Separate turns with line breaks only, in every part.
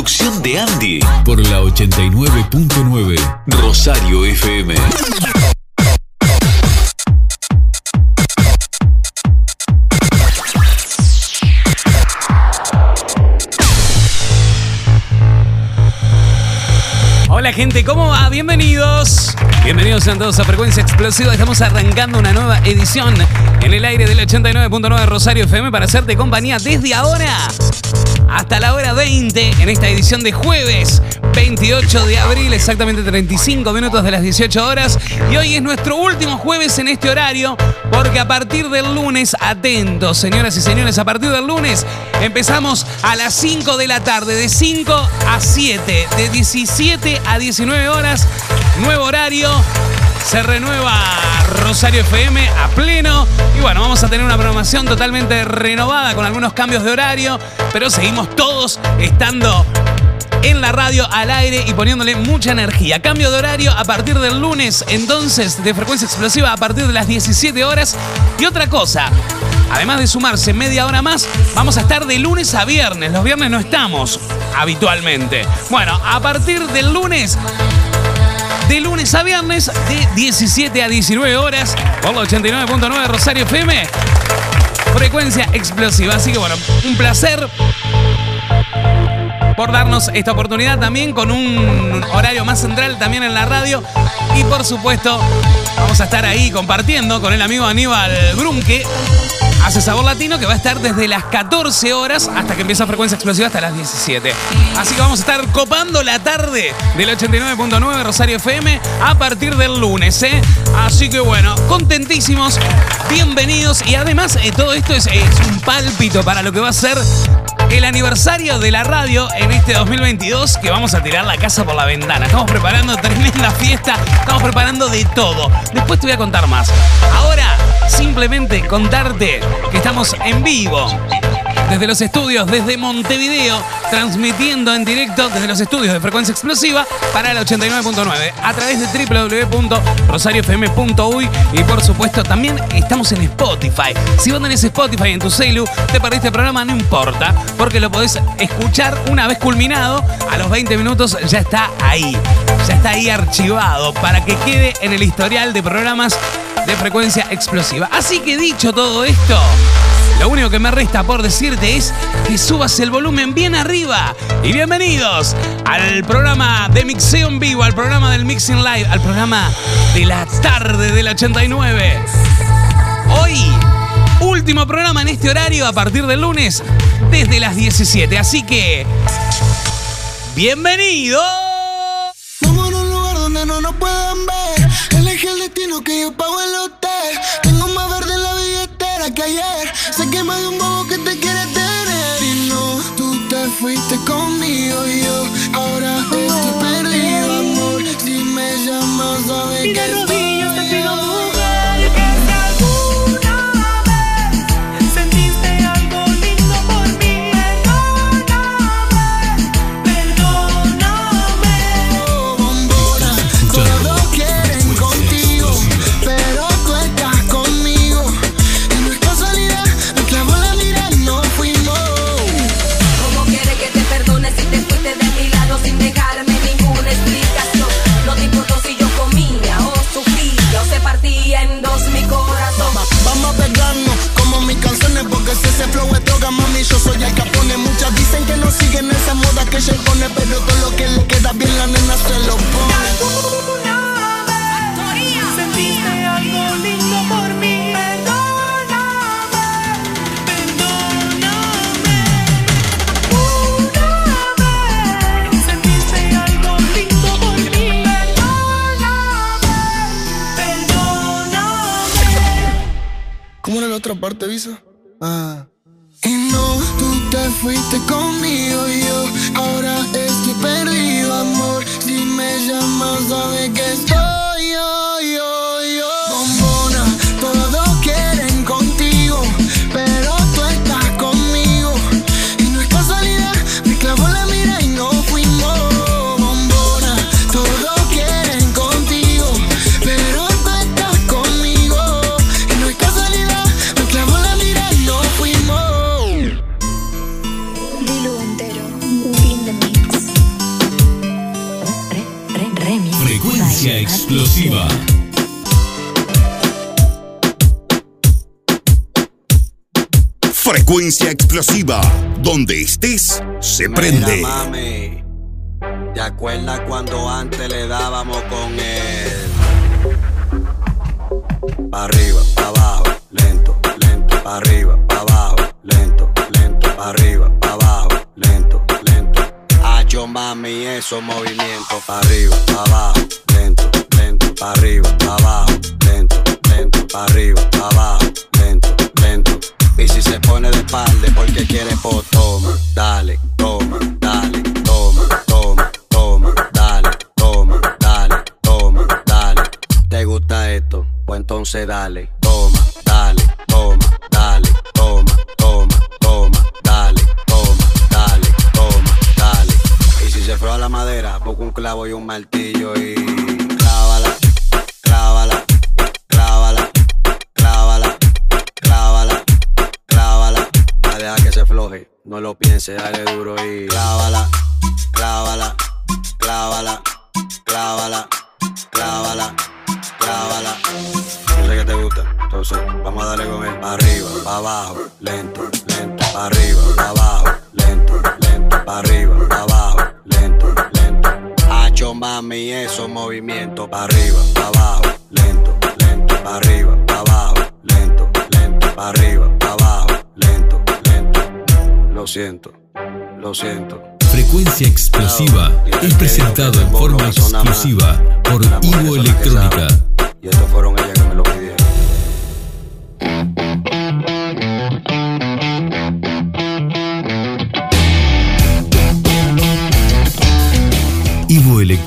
conducción de Andy por la 89.9 Rosario FM.
Hola gente, ¿cómo va? Bienvenidos. Bienvenidos a todos a Frecuencia Explosiva. Estamos arrancando una nueva edición en el aire del 89.9 Rosario FM para hacerte compañía desde ahora hasta la hora 20 en esta edición de jueves 28 de abril, exactamente 35 minutos de las 18 horas. Y hoy es nuestro último jueves en este horario porque a partir del lunes, atentos señoras y señores, a partir del lunes empezamos a las 5 de la tarde, de 5 a 7, de 17 a 19 horas, nuevo horario. Se renueva Rosario FM a pleno. Y bueno, vamos a tener una programación totalmente renovada con algunos cambios de horario. Pero seguimos todos estando en la radio al aire y poniéndole mucha energía. Cambio de horario a partir del lunes, entonces, de frecuencia explosiva a partir de las 17 horas. Y otra cosa, además de sumarse media hora más, vamos a estar de lunes a viernes. Los viernes no estamos habitualmente. Bueno, a partir del lunes de lunes a viernes de 17 a 19 horas por la 89.9 Rosario FM. Frecuencia explosiva. Así que bueno, un placer por darnos esta oportunidad también con un horario más central también en la radio. Y por supuesto, vamos a estar ahí compartiendo con el amigo Aníbal Brunque. Hace Sabor Latino que va a estar desde las 14 horas hasta que empieza Frecuencia Explosiva hasta las 17. Así que vamos a estar copando la tarde del 89.9 Rosario FM a partir del lunes. ¿eh? Así que bueno, contentísimos, bienvenidos y además eh, todo esto es, es un pálpito para lo que va a ser el aniversario de la radio en este 2022 que vamos a tirar la casa por la ventana. Estamos preparando tremenda fiesta, estamos preparando de todo. Después te voy a contar más. Ahora, simplemente contarte que estamos en vivo desde los estudios, desde Montevideo, transmitiendo en directo desde los estudios de Frecuencia Explosiva para el 89.9 a través de www.rosariofm.uy y por supuesto también estamos en Spotify. Si vos tenés Spotify en tu celu, te perdiste el programa, no importa, porque lo podés escuchar una vez culminado, a los 20 minutos ya está ahí, ya está ahí archivado para que quede en el historial de programas de frecuencia explosiva. Así que dicho todo esto, lo único que me resta por decirte es que subas el volumen bien arriba. Y bienvenidos al programa de mixeo en vivo, al programa del Mixing Live, al programa de la tarde del 89. Hoy, último programa en este horario a partir del lunes desde las 17. Así que, bienvenido.
Vamos a un lugar donde no nos puedan ver. Elige el destino que yo pago el que ayer. Sé que más de un era la otra parte, Visa? Ah. Y no, tú te fuiste conmigo
Donde estés, se prende.
Mira, mami, ¿te acuerdas cuando antes le dábamos con él? Pa' arriba, pa' abajo, lento, lento, pa' arriba, pa' abajo, lento, lento, pa' arriba, pa' abajo, lento, lento. Hacho mami, esos movimientos pa' arriba, pa' abajo, lento, lento, pa' arriba, pa' abajo, lento, lento, pa' arriba, pa' abajo, se pone de espalda porque quiere po, toma, dale, toma, dale, toma, toma, toma, dale, toma, dale, toma, dale. ¿Te gusta esto? Pues entonces dale, toma, dale, toma, dale, toma, toma, toma, dale, toma, dale, toma, dale. Y si se froa la madera, busca un clavo y un martillo y piense, dale duro y clávala, clávala, clávala, clávala, clávala, clávala. Yo sé que te gusta, entonces vamos a darle con él. Arriba, abajo, lento, lo siento.
Frecuencia explosiva es presentado en forma exclusiva por Ivo Electrónica.
Y estos fueron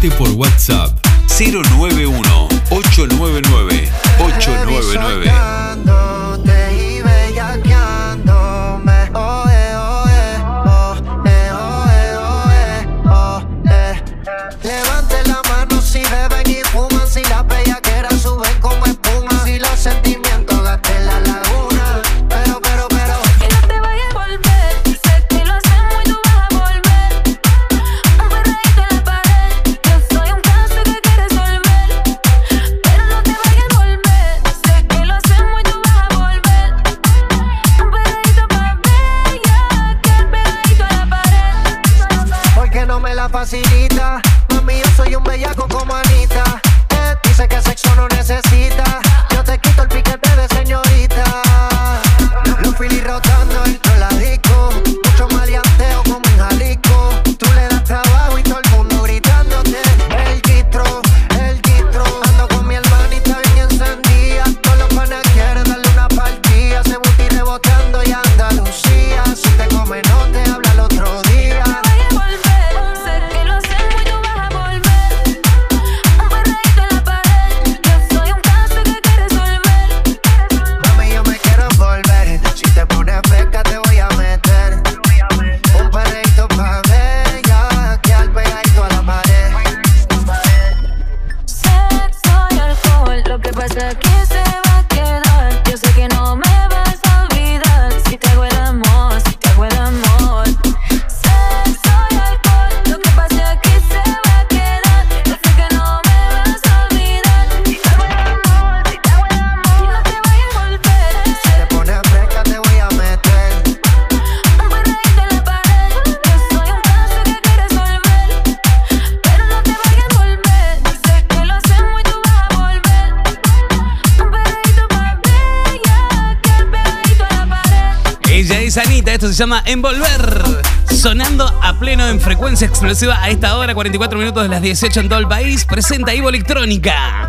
Comunicate por WhatsApp 091 899 899.
Llama Envolver. Sonando a pleno en frecuencia explosiva a esta hora, 44 minutos de las 18 en todo el país. Presenta Ivo Electrónica.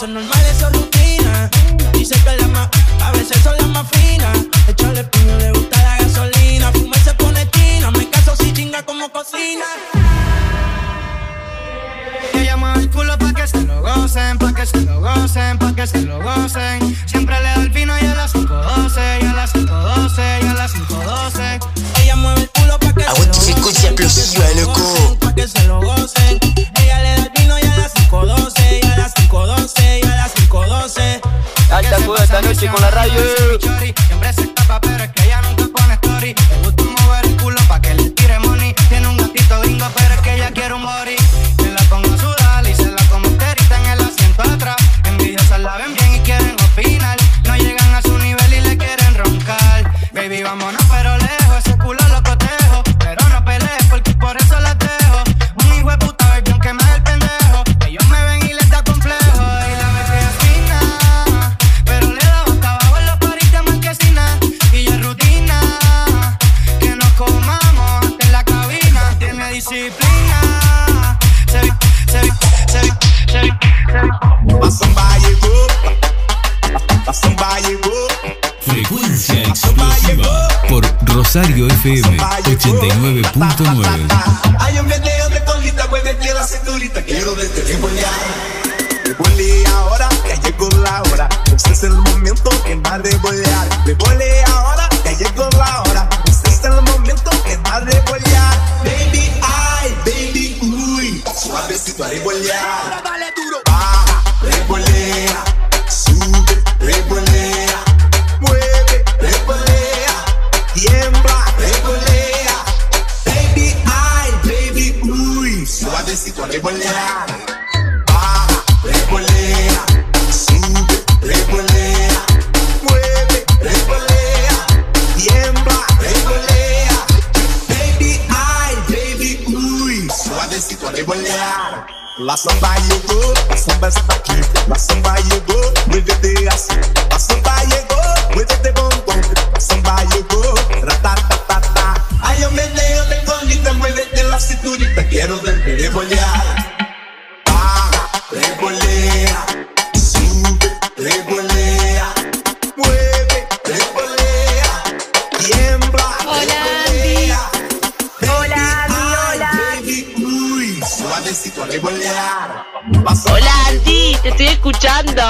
Nunca fea. Eso es normal, eso es rutina. Dice que la más, a veces son las más finas. Echarle piño, le gusta la gasolina. Fuma y se pone china. Me caso si chinga como cocina.
Ella mueve el culo pa' que se lo gocen, pa' que se lo gocen, pa' que se lo gocen. Siempre le da el pino y a las 512, y a las 512, y a las 512.
Ella mueve el culo pa' que
Ah
se lo gocen. Pa' que se lo gocen. Ella le da el vino y a las 5.12, y a las 5.12, y a las 5.12.
Alta cuda esta noche con la radio. Siempre se escapa, pero es que ella nunca pone story.
Frecuencia explosiva por Rosario FM 89.9.
Hay un video de colita, muévete la cinturita, quiero verte revolear. Revolea ahora, ya llegó la hora. Este es el momento que va a revolear. Revolea ahora, ya llegó la hora. Este es el momento que va a revolear. Baby, ay, baby, uy. Suavecito a revolear. Suavecito a revolear. Baja, revolea. Sube, revolea. Mueve, revolea. Tiembla, revolea. Baby, ay, baby, uy. Suavecito a revolear. La samba llegó, la samba está aquí. La samba llegó, muévete así. La samba llegó, muévete bombón. La samba llegó, ratatatata. Hay un meneo de colita, muévete la cinturita. Quiero verte revolear. Hola
Andy, te estoy escuchando.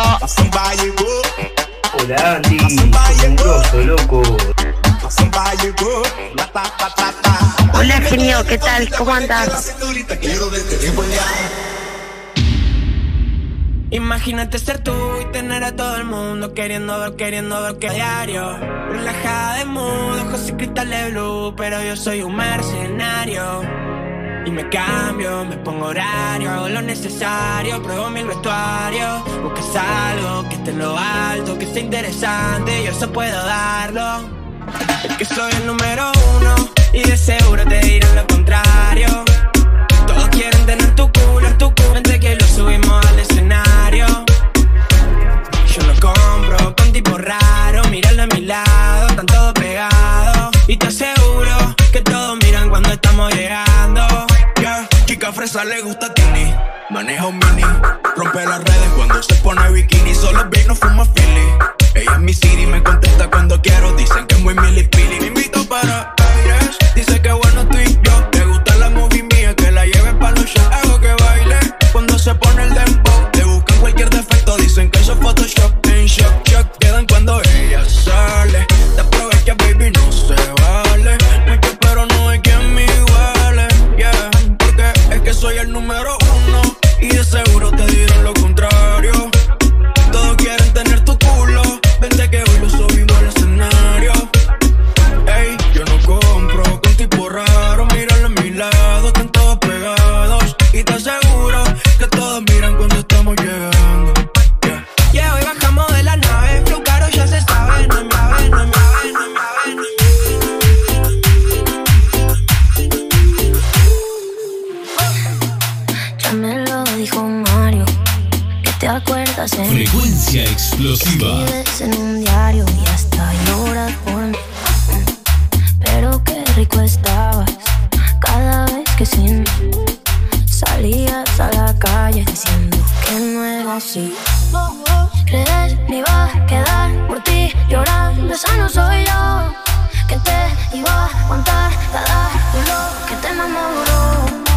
Hola Andy, grosso, loco.
Hola genio, ¿qué tal? ¿Cómo andas?
Imagínate ser tú y tener a todo el mundo queriendo ver, queriendo ver que a diario. Relajada de mood, ojos y cristales blue, pero yo soy un mercenario. Y me cambio, me pongo horario, hago lo necesario, pruebo mil vestuarios. Buscas algo que esté en lo alto, que sea interesante, yo eso puedo darlo. Que soy el número uno y de seguro te dirán lo contrario. Todos quieren tener tu culo tu culo, vente que lo subimos al escenario. Yo lo compro con tipo raro, míralo a mi lado, están todos pegados. Y te aseguro que todos miran cuando estamos llegando.
Fresa le gusta Tini. Maneja un mini. Rompe las redes cuando se pone bikini. Solo ve y no fuma Philly. Ella es mi city, me contesta cuando quiero. Dicen que es muy milipili. Me invito para aires. Dice que bueno tú y yo. Le gusta la movie mía, que la lleve pa' los. Hago que baile cuando se pone el dembow. Le buscan cualquier defecto, dicen que eso es Photoshop. En shock,
explosiva.
En un diario y hasta lloras por mí. Pero qué rico estabas cada vez que sin mí salías a la calle diciendo que no era así. Crees me iba a quedar por ti llorando, esa no soy yo. Que te iba a aguantar cada dolor que te enamoró.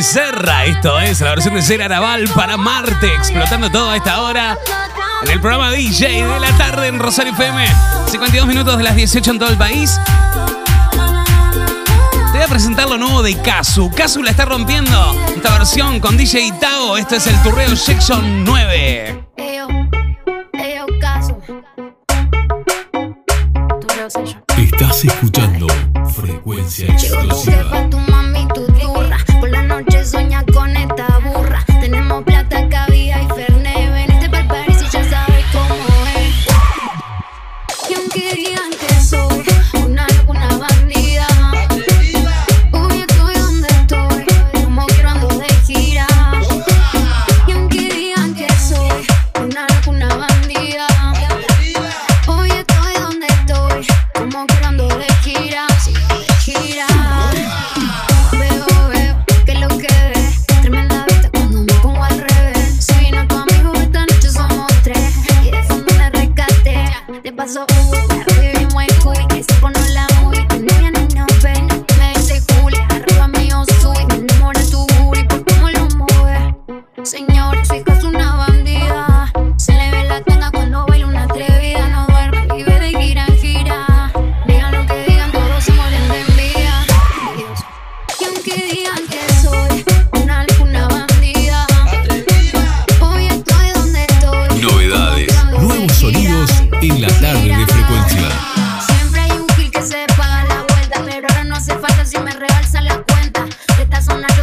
Esto es la versión de Cera Naval para Marte, explotando todo a esta hora. En el programa DJ de la tarde en Rosario FM. 52 minutos de las 18 en todo el país. Te voy a presentar lo nuevo de Kazu. Kazu la está rompiendo. Esta versión con DJ Tao. Este es el Turreo Section 9.
Eyo, eyo, caso. Tu real
Estás escuchando Frecuencia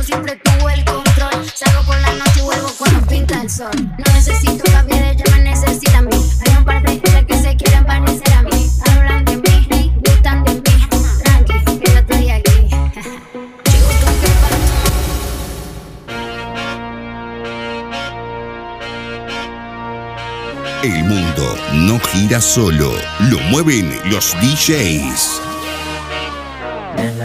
siempre tuve el control. Salgo por la noche y vuelvo cuando pinta el sol. No necesito de ella, me necesita a mí. Hay un par de ellas que se quieren parecer a mí. Hablan de mí, gustan de mí. Tranqui, aquí.
El mundo no gira solo, lo mueven los DJs.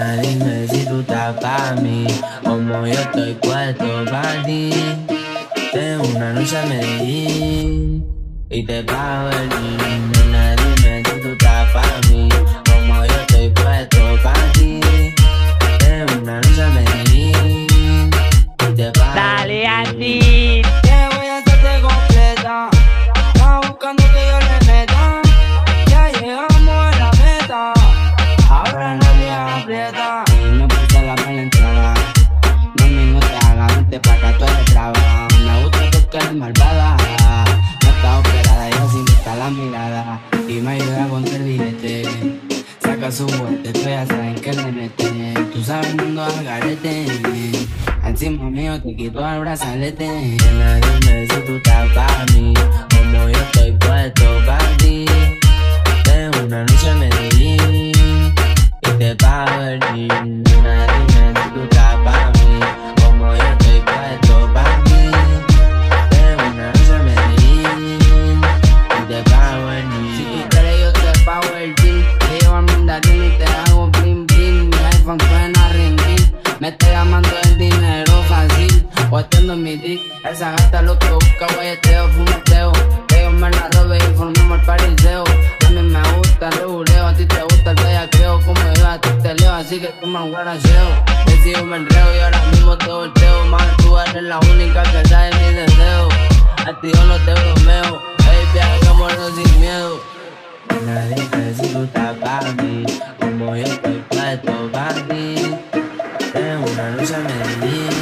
Dime si tú estás pa' mí, como yo estoy puesto pa' ti. Tengo una noche a Medellín y te pago el. Nena, dime mío, te quito el brazalete. Nena, dime si tú estás para mí, como yo estoy puesto para ti. Tengo una noche en Medellín y te pago el jean. Nena, dime si tú estás para mí, como yo estoy puesto para ti. Tengo una noche en Medellín y te pago el. Si tú quieres, yo te pago el. Te llevo al mandarín y te hago bling bling. Mi iPhone suena ring ring. Me estoy fácil, o estando en mi dick. Esa gata lo que busca, guayeteo, fumeteo. Yo me la robe y formemos el pariseo. A mí me gusta el reguleo, a ti te gusta el bellaqueo. Como yo a ti te leo, así que toma un guaracheo. Decido me enreo y ahora mismo te volteo. Más tú eres la única que sabe mi deseo. A ti yo no te bromeo, baby, hagámoslo sin miedo. Nadie estás para mí, como yo estoy para ti. Tengo una noche en Medellín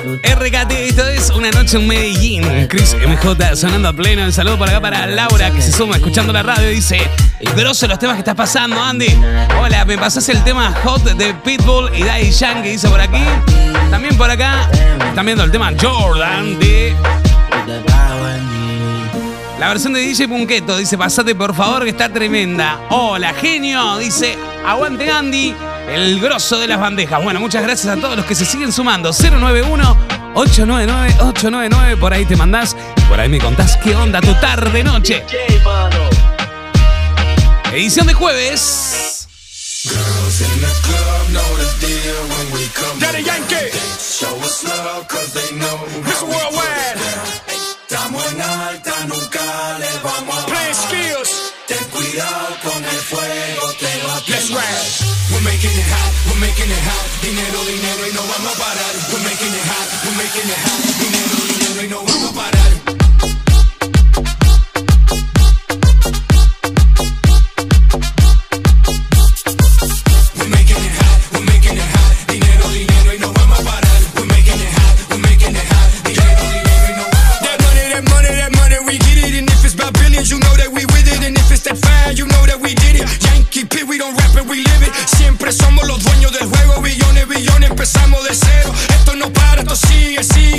RKT, esto es Una Noche en Medellín. Chris MJ sonando a pleno. Un saludo por acá para Laura que se suma escuchando la radio. Dice: Grosso los temas que estás pasando, Andy. Hola, me pasas el tema Hot de Pitbull y Daddy Yankee. Dice por aquí. También por acá. Están viendo el tema Jordan de. La versión de DJ Punqueto dice, pasate por favor que está tremenda. Hola, genio, dice, aguante Andy, el grosso de las bandejas. Bueno, muchas gracias a todos los que se siguen sumando. 091-899-899, por ahí te mandás y por ahí me contás qué onda tu tarde noche. Edición de jueves.
Girls in the club know the deal when we come
Daddy Yankee.
show us love 'cause they know we
Worldwide.
Estamos en alta, nunca le vamos a bajar.
skills.
Ten cuidado con el fuego, We're making it hot, we're making it hot. Dinero, dinero y no vamos a parar. We're making it hot, we're making it hot. Dinero, dinero y no vamos a parar.
De cero. Esto no para, esto sigue, sigue.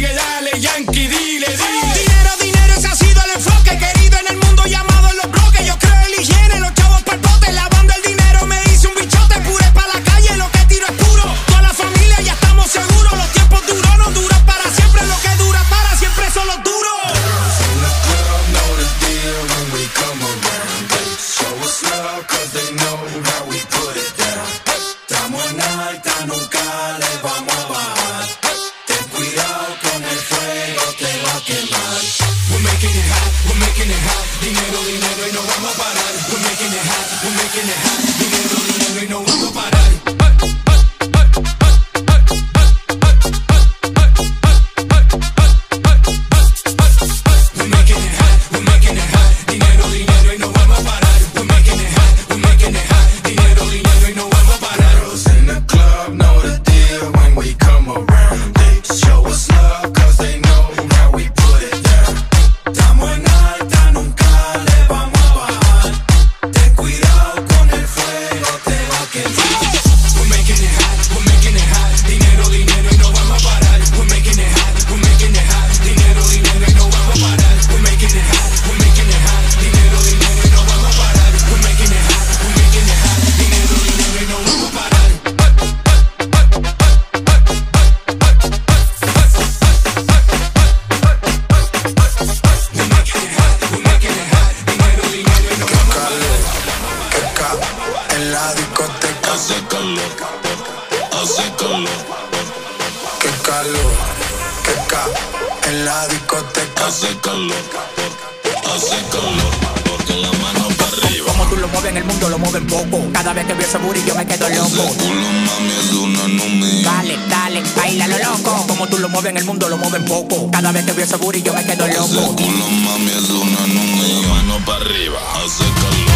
Loco.
culo, mami, es una no mío.
Dale, dale, baila lo loco. Como tú lo mueves en el mundo, lo mueven poco. Cada vez que veo ese booty yo me quedo
Ese
loco.
culo, mami, es una no mío. Mano para arriba, hace calor.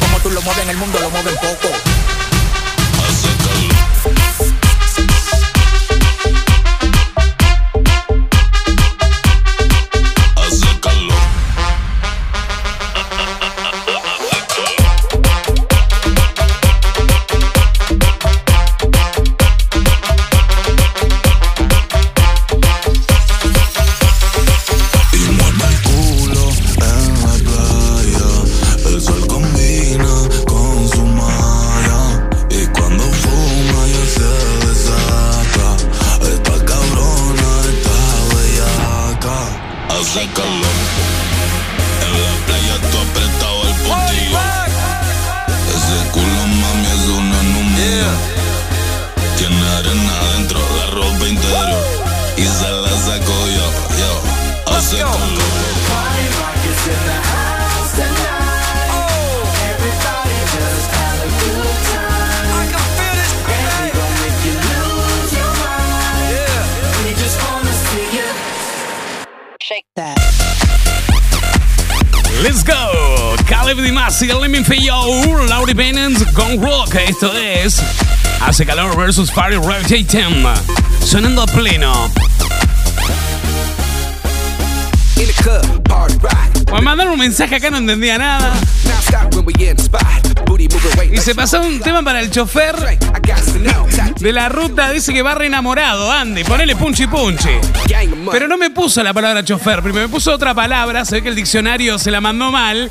Como tú lo mueves en el mundo, lo mueven poco.
Esto es Hace Calor versus Fire Rotating. Sonando a pleno.
Party.
Me mandaron un mensaje acá, no entendía nada. Y se pasó un tema para el chofer de la ruta. Dice que va re enamorado, Andy. Ponele punchi punchi. Pero no me puso la palabra chofer. Primero me puso otra palabra. Se ve que el diccionario se la mandó mal.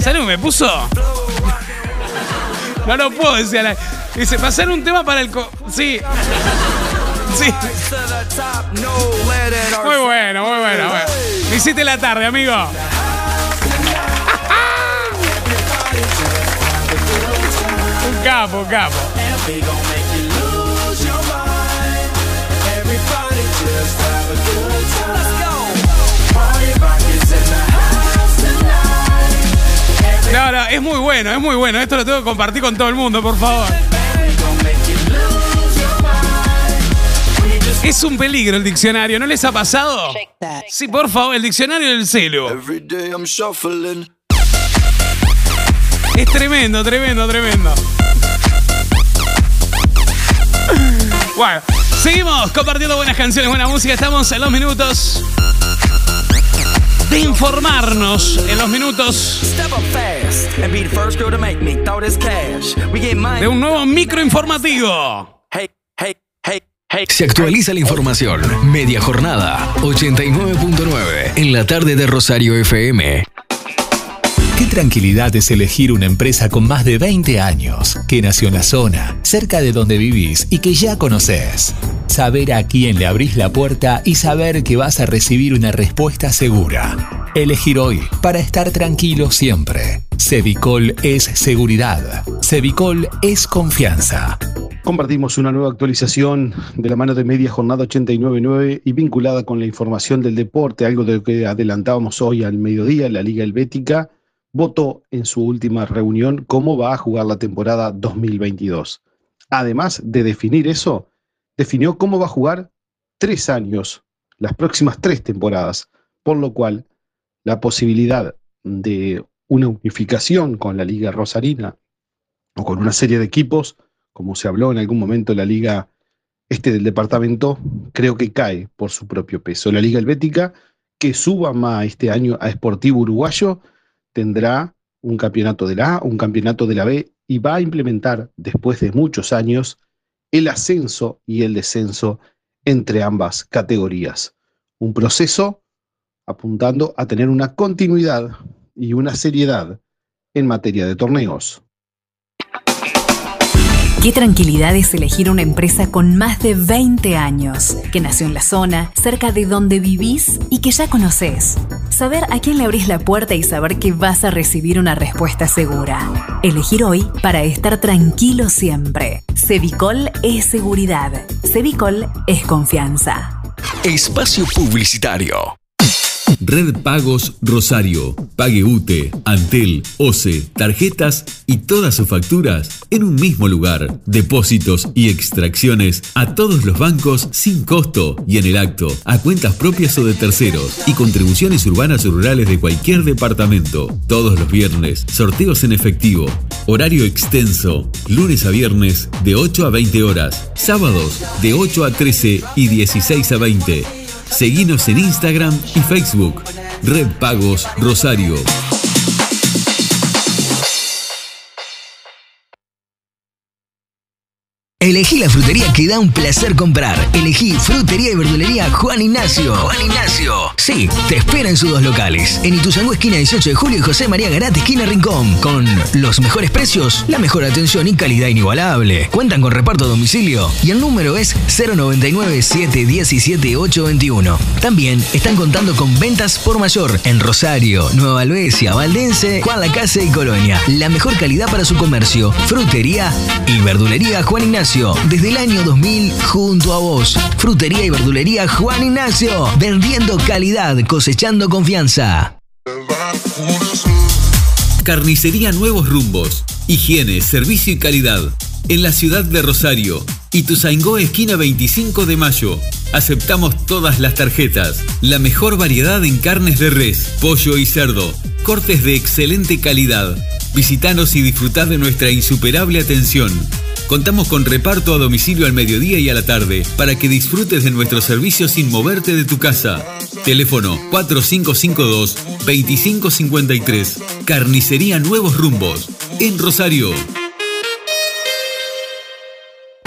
¿Sabes lo que me puso? No lo puedo decir. a la- Dice, pasar un tema para el... co- Sí. Sí. Muy bueno, muy bueno. bueno. Me hiciste la tarde, amigo. Un capo, un capo. No, no, es muy bueno, es muy bueno. Esto lo tengo que compartir con todo el mundo, por favor. Es un peligro el diccionario, ¿no les ha pasado? Sí, por favor, el diccionario del celo. Es tremendo, tremendo, tremendo. Bueno, seguimos compartiendo buenas canciones, buena música. Estamos en los minutos de informarnos. En los minutos
Step up fast and be the first girl to make me throw this cash. We get money.
de un nuevo micro informativo.
Hey, hey, hey, hey.
Se actualiza la información. Media jornada, 89.9, en la tarde de Rosario FM.
Qué tranquilidad es elegir una empresa con más de 20 años, que nació en la zona, cerca de donde vivís y que ya conoces. Saber a quién le abrís la puerta y saber que vas a recibir una respuesta segura. Elegir hoy para estar tranquilo siempre. Cevicol es seguridad. Cevicol es confianza.
Compartimos una nueva actualización de la mano de Media Jornada 89.9 y vinculada con la información del deporte, algo de lo que adelantábamos hoy al mediodía, la Liga Helvética votó en su última reunión cómo va a jugar la temporada 2022. Además de definir eso, definió cómo va a jugar tres años, las próximas tres temporadas, por lo cual la posibilidad de una unificación con la Liga Rosarina o con una serie de equipos, como se habló en algún momento en la Liga Este del departamento, creo que cae por su propio peso. La Liga Helvética, que suba más este año a Sportivo Uruguayo, tendrá un campeonato de la A, un campeonato de la B y va a implementar, después de muchos años, el ascenso y el descenso entre ambas categorías. Un proceso apuntando a tener una continuidad y una seriedad en materia de torneos.
Qué tranquilidad es elegir una empresa con más de 20 años, que nació en la zona, cerca de donde vivís y que ya conoces. Saber a quién le abrís la puerta y saber que vas a recibir una respuesta segura. Elegir hoy para estar tranquilo siempre. Cevicol es seguridad. Cevicol es confianza.
Espacio Publicitario. Red Pagos Rosario. Pague UTE, Antel, OCE, tarjetas y todas sus facturas en un mismo lugar. Depósitos y extracciones a todos los bancos sin costo y en el acto, a cuentas propias o de terceros y contribuciones urbanas o rurales de cualquier departamento. Todos los viernes, sorteos en efectivo. Horario extenso. Lunes a viernes de 8 a 20 horas. Sábados de 8 a 13 y 16 a 20. Seguinos en Instagram y Facebook. Red Pagos Rosario.
Elegí la frutería que da un placer comprar. Elegí Frutería y Verdulería Juan Ignacio. Juan Ignacio. Sí, te espera en sus dos locales. En Ituzangó, esquina 18 de julio y José María Garate, esquina Rincón. Con los mejores precios, la mejor atención y calidad inigualable. Cuentan con reparto a domicilio y el número es 099-717-821. También están contando con ventas por mayor en Rosario, Nueva Albesia, Valdense, Juan Lacase y Colonia. La mejor calidad para su comercio. Frutería y Verdulería Juan Ignacio. Desde el año 2000 junto a vos. Frutería y verdulería Juan Ignacio, vendiendo calidad, cosechando confianza.
Carnicería Nuevos Rumbos. Higiene, servicio y calidad. En la ciudad de Rosario. Ituzaingó, esquina 25 de mayo. Aceptamos todas las tarjetas. La mejor variedad en carnes de res, pollo y cerdo. Cortes de excelente calidad. Visítanos y disfrutad de nuestra insuperable atención. Contamos con reparto a domicilio al mediodía y a la tarde para que disfrutes de nuestro servicio sin moverte de tu casa. Teléfono 4552-2553. Carnicería Nuevos Rumbos. En Rosario.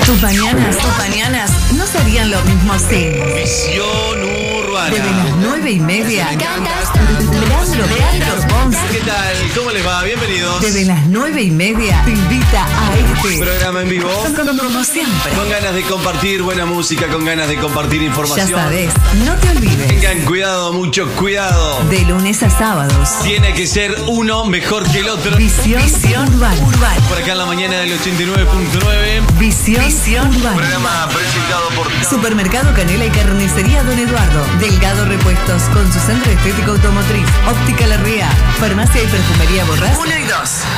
Tus mañanas, tus mañanas no serían lo mismo sin.
Visión urbana.
Desde las nueve y media. Leandro, Leandro
¿Qué tal? ¿Cómo les va? Bienvenidos.
Desde las nueve y media te invita a este
Programa en vivo.
Como siempre.
Con ganas de compartir buena música, con ganas de compartir información.
Ya sabes, no te olvides.
Tengan cuidado, mucho cuidado.
De lunes a sábados.
Tiene que ser uno mejor que el otro.
Visión, urbana.
Por acá en la mañana del 89.9.
Visión, urbana.
Programa presentado por
Supermercado Canela y Carnicería Don Eduardo. Delgado Repuestos con su centro estético automotriz. Óptica La Ría. Farmacia y perfumería Borrás.
1 y 2.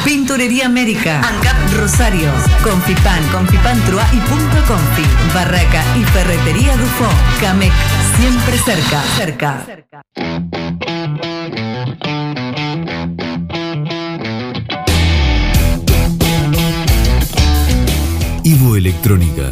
Pinturería América. ANCAP Rosario. Confipan, Confipan Trua y Punto Confi. Barraca y Ferretería Dufo. Camec. Siempre cerca. Cerca.
Ivo Electrónica.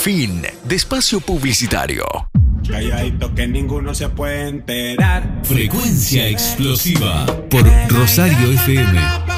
Fin de espacio publicitario.
Calladito que ninguno se puede enterar.
Frecuencia explosiva por Rosario FM.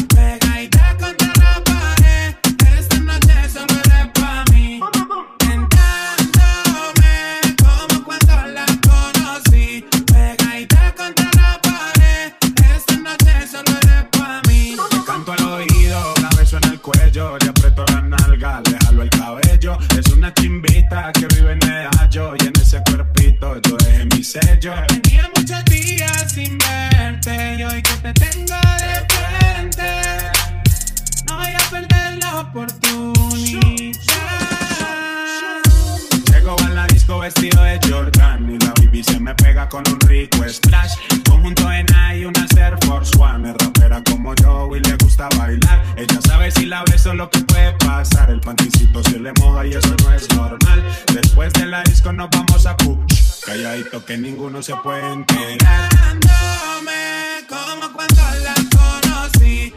Que vive en Medallo y en ese cuerpito yo dejé mi sello.
Tenía muchos días sin verte y hoy que te tengo de frente, no voy a perder la oportunidad.
Llego a la disco vestido de Jordan y la baby se me pega con un rico splash. Conjunto en y una Air Force One. Es rapera como yo y le bailar. Ella sabe si la beso lo que puede pasar. El panticito se le moja y eso no es normal. Después de la disco nos vamos a push. Calladito que ninguno se puede enterar.
Como cuando la conocí.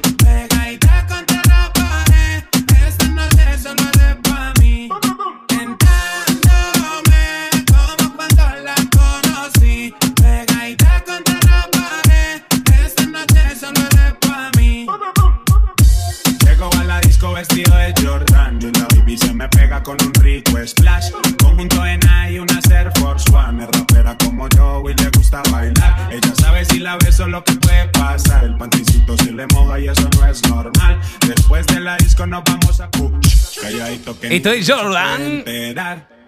Pega con un rico splash. Conjunto en y una Air Force One. Es rapera como yo y le gusta bailar. Ella sabe si la beso lo que puede pasar. El panticito se le moja y eso no es normal. Después de la disco nos vamos a push. Calladito que
Esto es
ninguno se
Jordan.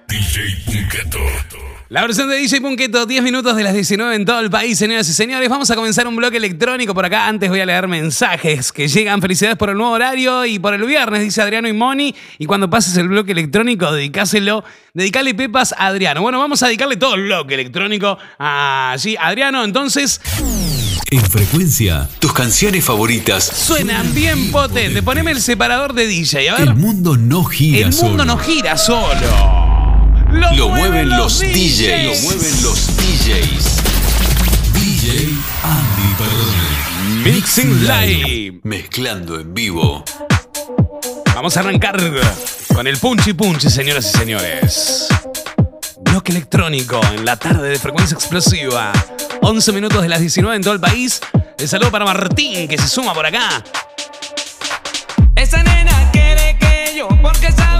DJ Punketo.
La versión de DJ Punketo, 10 minutos de las 19 en todo el país, señoras y señores. Vamos a comenzar un bloque electrónico por acá. Antes voy a leer mensajes que llegan. Felicidades por el nuevo horario y por el viernes, dice Adriano y Moni. Y cuando pases el bloque electrónico, dedicáselo, dedicale pepas a Adriano. Bueno, vamos a dedicarle todo el bloque electrónico a sí, Adriano. Entonces,
En frecuencia, tus canciones favoritas.
suenan bien potente. Poneme el separador de DJ. A ver.
El mundo no gira
El mundo
solo.
no gira solo.
Lo, mueven los DJs. Lo mueven los DJs. DJ Andy Perdone.
Mixing Live.
Mezclando en vivo.
Vamos a arrancar con el punchi punchi, señoras y señores. Bloque electrónico en la tarde de frecuencia explosiva. 11 minutos de las 19 en todo el país. El saludo para Martín, que se suma por acá.
Esa nena quiere que yo, porque sabe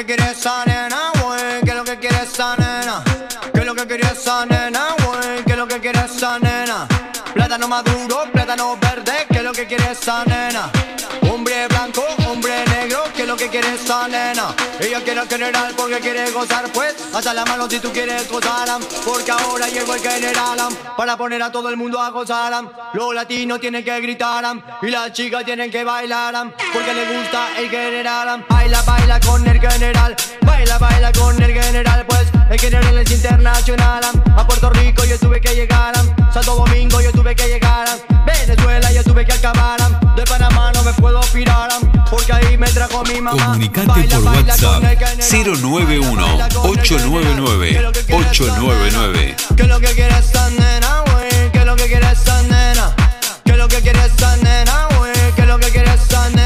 que quiere
esa nena, güey? ¿Qué lo que quiere esa nena? ¿Qué lo que quiere esa nena, güey? ¿Qué es lo que quiere esa nena? Plátano maduro, plátano verde, ¿qué lo que quiere esa nena? Esa nena? Ella quiere general porque quiere gozar, pues hasta la mano si tú quieres gozar, porque ahora llegó el general para poner a todo el mundo a gozar. Los latinos tienen que gritar y las chicas tienen que bailar, porque les gusta el general. Baila, baila con el general, baila, baila con el general, pues el general es internacional. A Puerto Rico yo tuve que llegar. Santo Domingo yo tuve que llegar. Venezuela yo tuve que acabar, de Panamá no me puedo pirar, porque ahí me trajo mi mamá.
Comunicate por WhatsApp
el general.
091-899-899.
¿Qué lo que quiere esa nena, güey? ¿Qué lo que quiere esa nena? ¿Qué lo que quiere esa nena, güey? ¿Qué lo que quiere esa nena?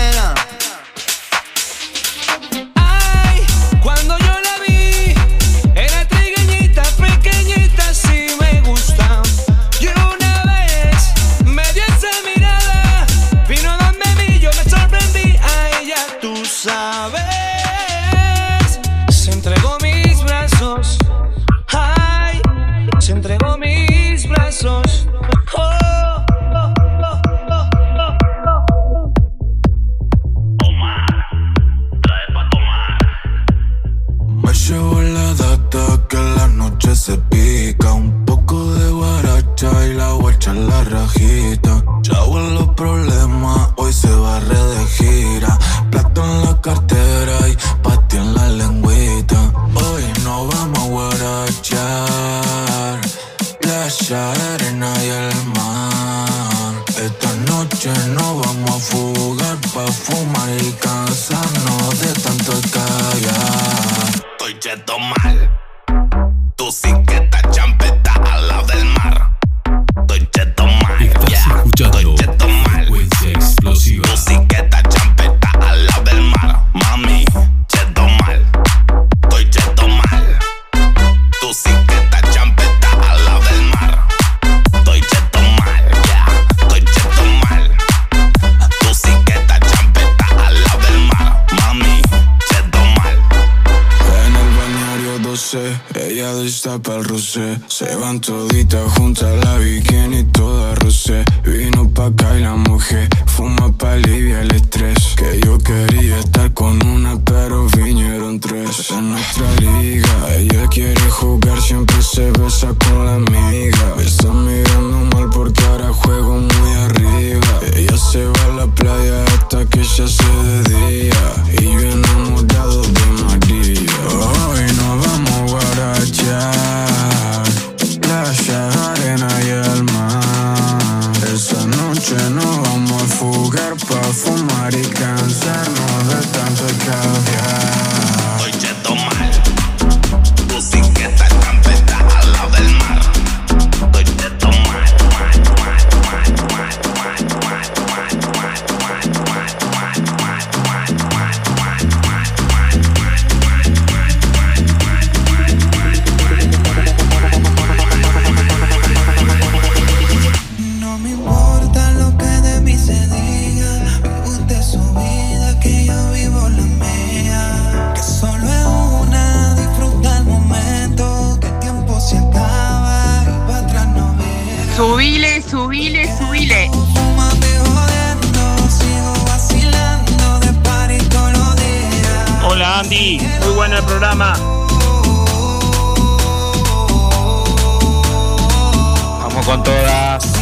Hola Andy, muy bueno el programa. Vamos con todas.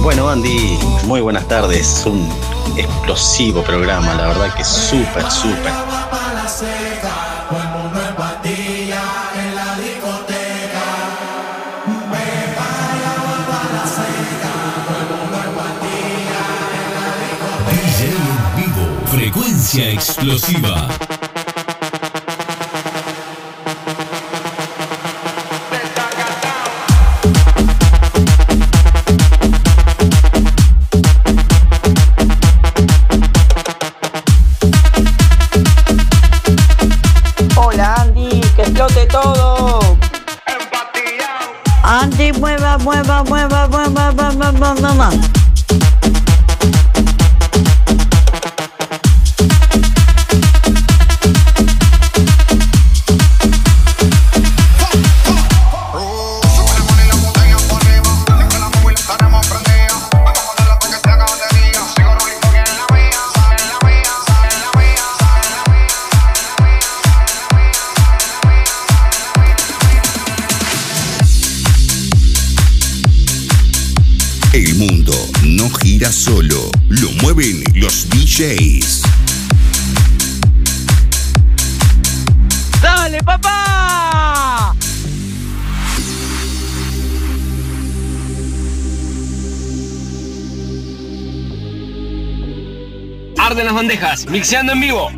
Bueno, Andy, muy buenas tardes. Un explosivo programa, la verdad que súper, súper.
Frecuencia explosiva.
Las bandejas, mixeando en vivo.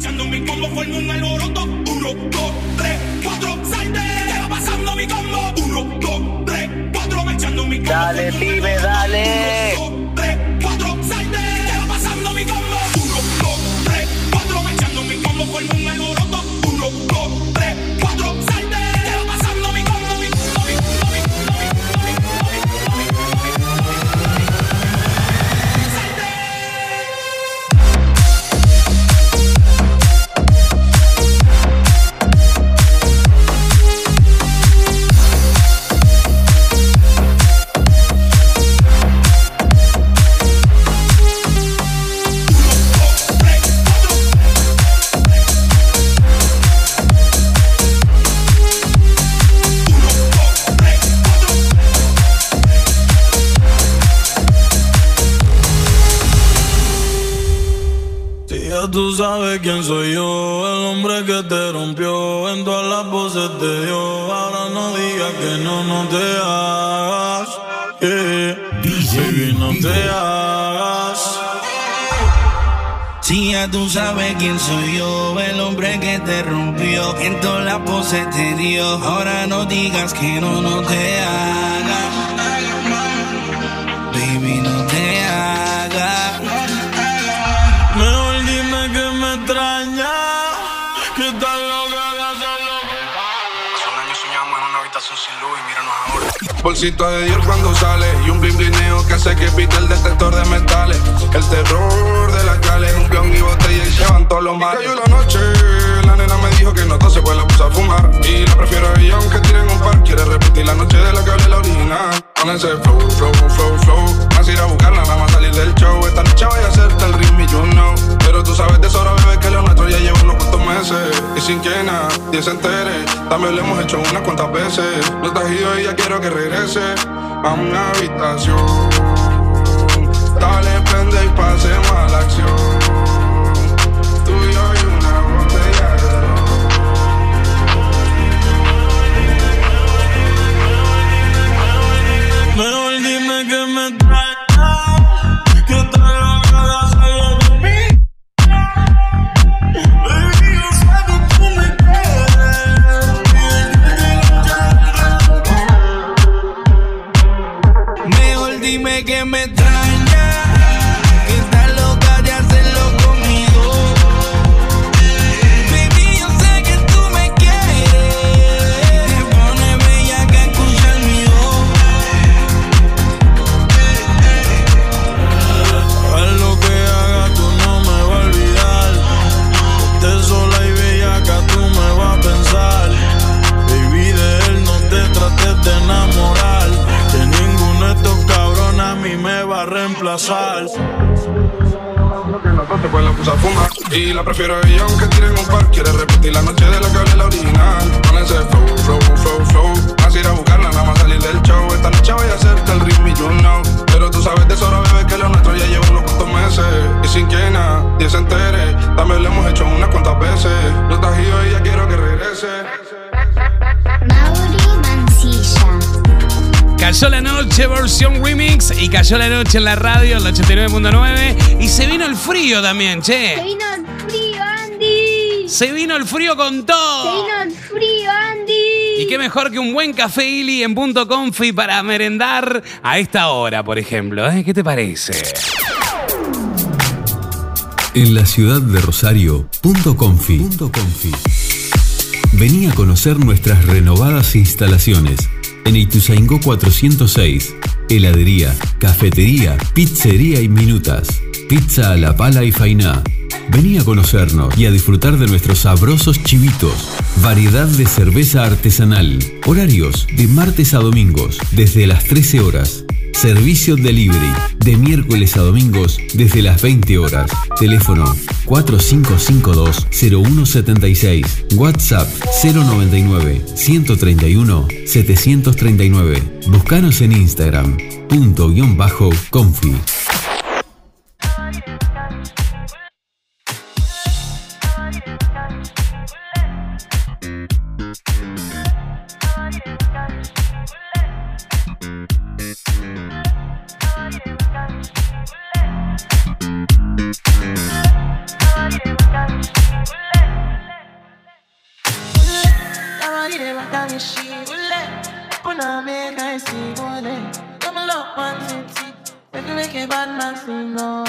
Ya tú sabes quién soy yo, el hombre que te rompió, en todas las voces te dio. Ahora no digas que no, no te hagas. Yeah. Baby, no te hagas.
Si ya tú sabes quién soy yo, el hombre que te rompió, en todas las poses te dio. Ahora no digas que no, no te hagas.
Bolsito de Dior cuando sale y un blin blineo que hace que pite el detector de metales. El terror de las cales, un peón y botella y se van todos los males. Cayó la noche, la dijo que no se pues la puse a fumar. Y la prefiero a ella aunque tiren un par. Quiere repetir la noche de la que hablé la original. Con ese flow, flow, flow, flow. Más ir a buscarla, nada más salir del show. Esta noche voy a hacerte el ritmo y you know. Pero tú sabes de sobra, bebé, que lo nuestro ya lleva unos cuantos meses. Y sin que nadie se entere, también lo hemos hecho unas cuantas veces. No estás ido y ya quiero que regrese a una habitación. Dale, prende y pasemos a la acción. Excusa fuma. Y la prefiero a ella aunque tiren un par. Quiere repetir la noche de la que hablé la original. Con ese flow, flow, flow, flow. A ir a buscarla, nada más salir del show. Esta noche voy a hacerte el ritmo y you know. Pero tú sabes de sobra, bebé, que lo nuestro ya lleva unos cuantos meses. Y sin que nadie se entere, también lo hemos hecho unas cuantas veces. Yo tajío y ya quiero que regrese.
Cayó la noche versión remix y cayó la noche en la radio, en la 89.9 y se vino el frío también, che.
Se vino el frío, Andy.
Se vino el frío con todo.
Se vino el frío, Andy.
Y qué mejor que un buen café Ili en punto confi para merendar a esta hora, por ejemplo. ¿eh? ¿Qué te parece?
En la ciudad de Rosario, punto confi. Punto confi. Vení a conocer nuestras renovadas instalaciones. En Ituzaingó 406, heladería, cafetería, pizzería y minutas. Pizza a la pala y fainá. Vení a conocernos y a disfrutar de nuestros sabrosos chivitos. Variedad de cerveza artesanal. Horarios de martes a domingos desde las 13 horas. Servicio delivery de miércoles a domingos desde las 20 horas. Teléfono 4552-0176. WhatsApp 099-131-739. Buscanos en Instagram. Punto guion bajo confi.
now make I see good day. Come along, 150. If you make a bad man see no.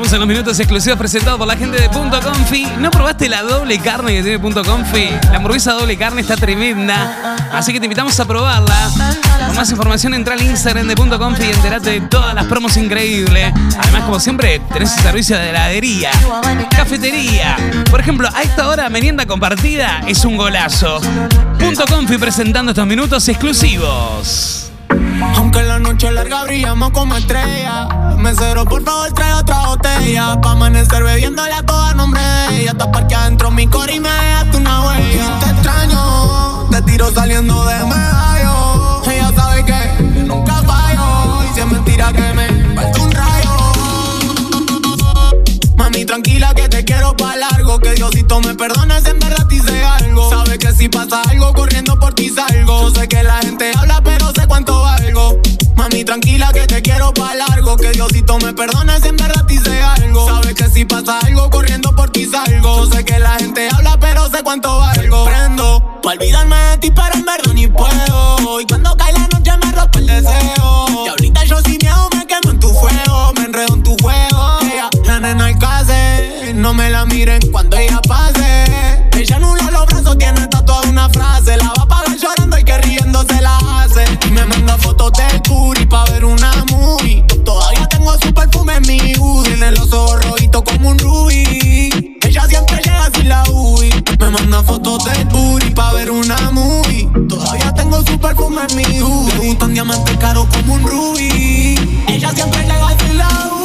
Estamos en los minutos exclusivos presentados por la gente de Punto Confi. ¿No probaste la doble carne que tiene Confi? La hamburguesa doble carne está tremenda. Así que te invitamos a probarla. Con más información entra al Instagram de Punto Confi y enterate de todas las promos increíbles. Además, como siempre, tenés el servicio de heladería, cafetería. Por ejemplo, a esta hora merienda compartida es un golazo. Punto Confi presentando estos minutos exclusivos.
Aunque la noche larga brillamos como estrella. Mesero, por favor, trae otra botella. Pa' amanecer bebiéndole a toda nombre de ella. Está parqueada dentro mi cor y me dejaste una huella. Te extraño, te tiro saliendo de medallo. Ella sabe que nunca fallo. Y si es mentira que me falta un rayo. Mami, tranquila que te quiero pa' largo. Que Diosito me perdone si en verdad te hice algo. Sabe que si pasa algo, corriendo por ti salgo. Sé que la gente habla, pero sé cuánto. Mami, tranquila que te quiero pa' largo. Que Diosito me perdone si en verdad te hice algo. Sabe que si pasa algo, corriendo por ti salgo. Sé que la gente habla, pero sé cuánto valgo. Prendo, pa' olvidarme de ti, pero en verdad ni puedo. Y cuando cae la noche me rompe el deseo. Y ahorita yo sin miedo me quemo en tu fuego. Me enredo en tu juego. Ella, la nena alcance, no me la miren cuando ella pase. Ella anula los brazos, tiene tatuada una frase. La va a Y me manda fotos del puri pa' ver una movie. Todavía tengo su perfume en mi hoodie. Tiene los ojos rojitos como un rubí. Ella siempre llega sin la UI. Me manda fotos del puri pa' ver una movie. Todavía tengo su perfume en mi hoodie. Le gustan diamantes caros como un rubí. Ella siempre llega sin la UI.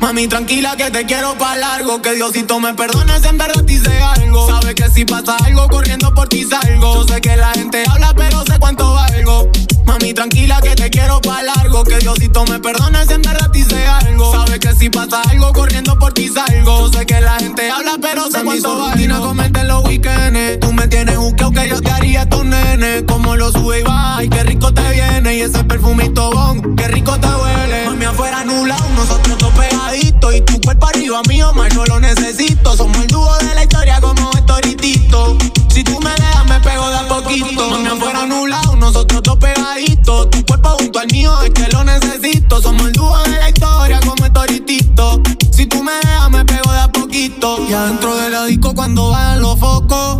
Mami, tranquila que te quiero pa' largo. Que Diosito me perdone si en verdad te hice algo. Sabe que si pasa algo, corriendo por ti salgo. Sé que la gente habla, pero sé cuánto valgo. Mami, tranquila que te quiero pa' largo. Que Diosito me perdone si en verdad hice algo. Sabe que si pasa algo, corriendo por ti salgo. Sé que la gente habla, pero sé cuánto comerte en los weekends. Tú me tienes buqueo que yo te haría estos nenes. Como lo sube y baja, y qué rico te viene. Y ese perfumito bon, qué rico te huele. Mami, afuera nublado, nosotros dos pegaditos. Y tu cuerpo arriba mío, más no lo necesito. Somos el dúo de la historia como Estoritito. Si tú me dejas, me pego de a poquito. Mami afuera nublado, nosotros dos pegaditos. Tu cuerpo junto al mío, es que lo necesito. Somos el dúo de la historia como Estoritito. Si tú me dejas, me pego de a poquito. Y adentro de la disco cuando vayan los focos.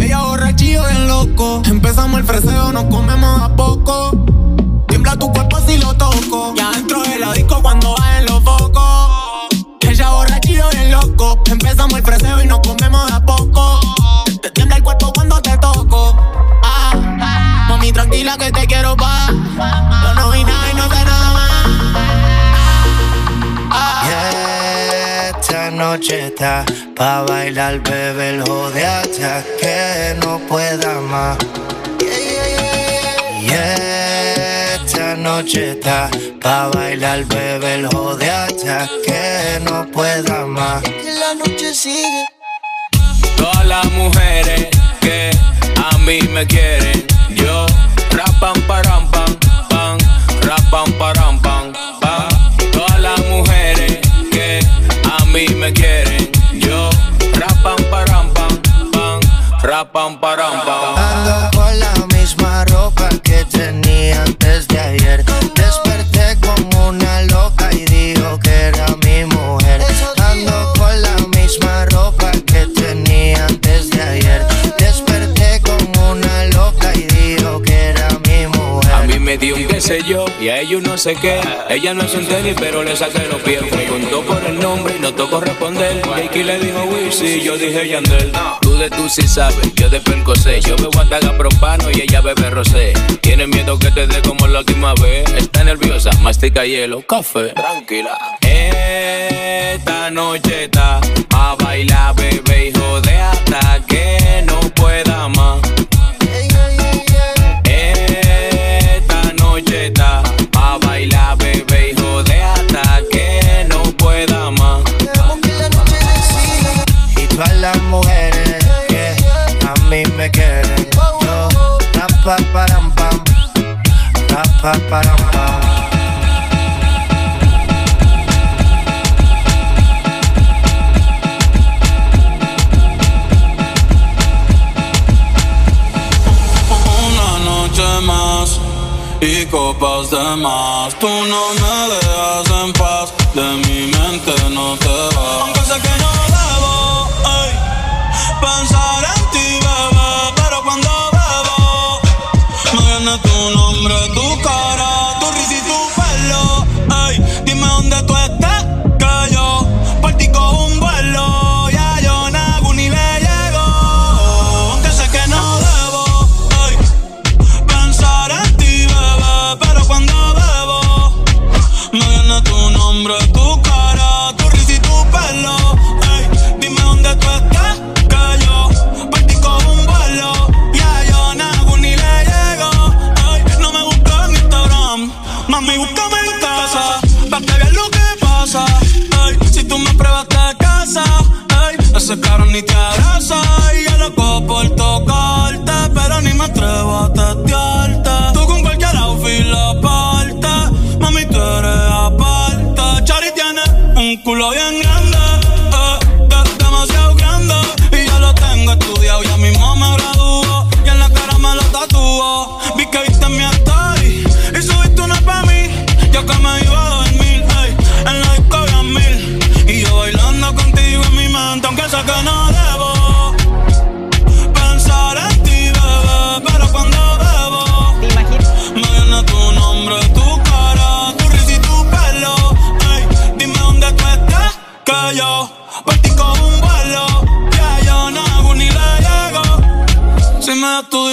Ella borrachillo bien loco. Empezamos el freseo, nos comemos a poco. Tiembla tu cuerpo si lo toco. Ya dentro de la disco cuando bajen los focos. Ella borrachillo bien loco. Empezamos el freseo y nos comemos a poco. Te tiembla el cuerpo cuando te toco. Mami, tranquila que te quiero pa. Yo no vi nada y no sé nada más.
Y esta noche está pa' bailar, bebé, el jode hasta que no pueda más. Y esta noche está pa' bailar, bebé, el jode hasta que no pueda más. Que la noche sigue.
Todas las mujeres que a mí me quieren, yo rapan param pam pam, rapan param pam pam. Todas las mujeres que a mí me quieren, yo rapan param pam pam, rapan param pam.
Ando con la
sé yo y a ellos no sé qué. Ella no es un tenis, pero le saqué los pies. Preguntó por el nombre y no tocó responder. Jakey le dijo Wizzy, yo dije Yandel. Tú de tú sí sabes, yo de Percocé. Yo bebo ataga propano y ella bebe rosé. Tiene miedo que te dé como la última vez. Está nerviosa, mastica hielo, café. Tranquila. Esta noche está a bailar, bebé, hijo de hasta que no pueda más.
Todas las mujeres que a mí me quieren. Yo, rapa param pam, rapa param pam.
Y copas de más. Tú no me dejas en paz, por tocarte, pero ni me atrevo a testearte. Tú con cualquier outfit la parte, mami, tú eres aparte. Chari tiene un culo bien grande,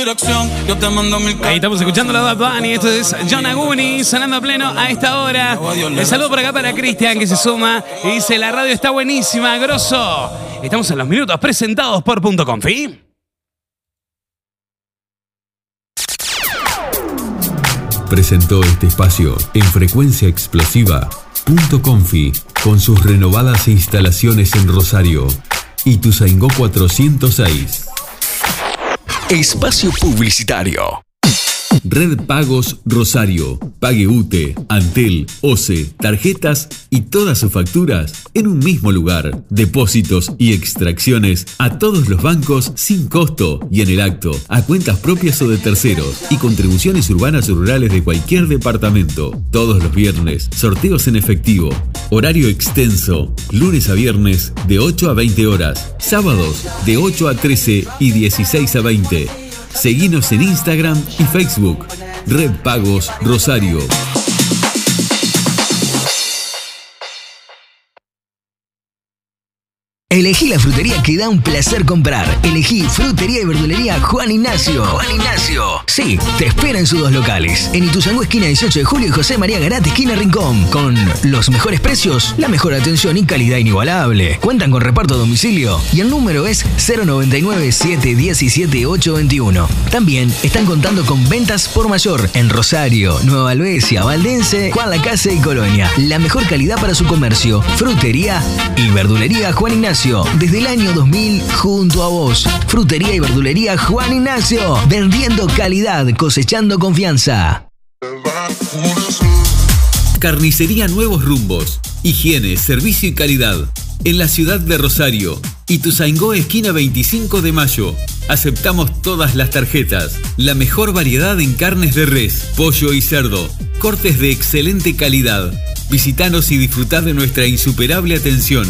dirección, yo te mando mil
Ahí estamos escuchando la Bad Bunny. Esto es John Aguni sonando a pleno a esta hora. El saludo por acá para Cristian que se suma y dice: La radio está buenísima, grosso. Estamos en los minutos presentados por Punto Confi.
Presentó este espacio en frecuencia explosiva. Punto Confi, con sus renovadas instalaciones en Rosario. Y Ituzaingó 406.
Espacio publicitario.
Red Pagos Rosario. Pague UTE, Antel, OCE, tarjetas y todas sus facturas en un mismo lugar. Depósitos y extracciones a todos los bancos sin costo y en el acto a cuentas propias o de terceros y contribuciones urbanas o rurales de cualquier departamento. Todos los viernes, sorteos en efectivo. Horario extenso. Lunes a viernes de 8 a 20 horas. Sábados de 8 a 13 y 16 a 20. Seguinos en Instagram y Facebook. Red Pagos Rosario.
Elegí la frutería que da un placer comprar. Elegí Frutería y Verdulería Juan Ignacio. Juan Ignacio. Sí, te espera en sus dos locales. En Ituzaingó, esquina 18 de julio y José María Garate, esquina Rincón. Con los mejores precios, la mejor atención y calidad inigualable. Cuentan con reparto a domicilio y el número es 099-717-821. También están contando con ventas por mayor en Rosario, Nueva Albesia, Valdense, Juan Lacase y Colonia. La mejor calidad para su comercio. Frutería y Verdulería Juan Ignacio. Desde el año 2000 junto a vos. Frutería y Verdulería Juan Ignacio. Vendiendo calidad, cosechando confianza.
Carnicería Nuevos Rumbos. Higiene, servicio y calidad. En la ciudad de Rosario. Ituzaingó, esquina 25 de mayo. Aceptamos todas las tarjetas. La mejor variedad en carnes de res, pollo y cerdo. Cortes de excelente calidad. Visítanos y disfrutad de nuestra insuperable atención.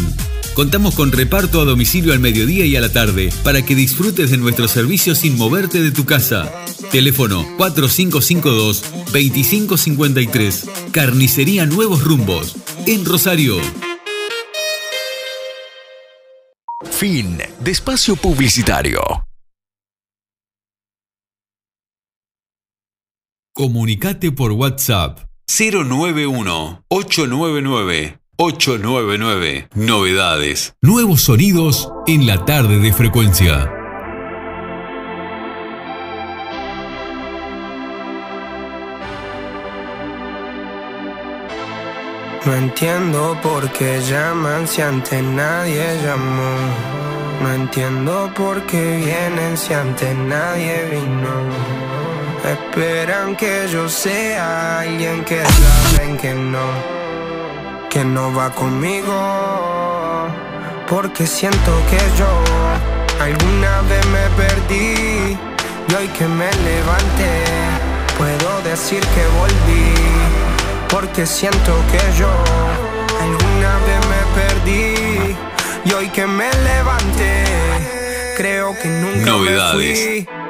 Contamos con reparto a domicilio al mediodía y a la tarde para que disfrutes de nuestro servicio sin moverte de tu casa. Teléfono 4552-2553. Carnicería Nuevos Rumbos. En Rosario.
Fin de espacio publicitario.
Comunicate por WhatsApp 091 899 899. Novedades. Nuevos sonidos en la tarde de frecuencia.
No entiendo por qué llaman si antes nadie llamó. No entiendo por qué vienen si antes nadie vino. Esperan que yo sea alguien que saben que no, que no va conmigo. Porque siento que yo alguna vez me perdí y hoy que me levanté puedo decir que volví. Porque siento que yo alguna vez me perdí y hoy que me levanté creo que nunca
Novedades.
me fui.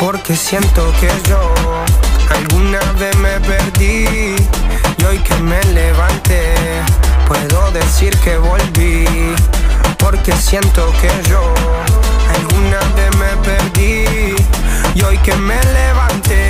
Porque siento que yo alguna vez me perdí y hoy que me levanté puedo decir que volví. Porque siento que yo alguna vez me perdí y hoy que me levanté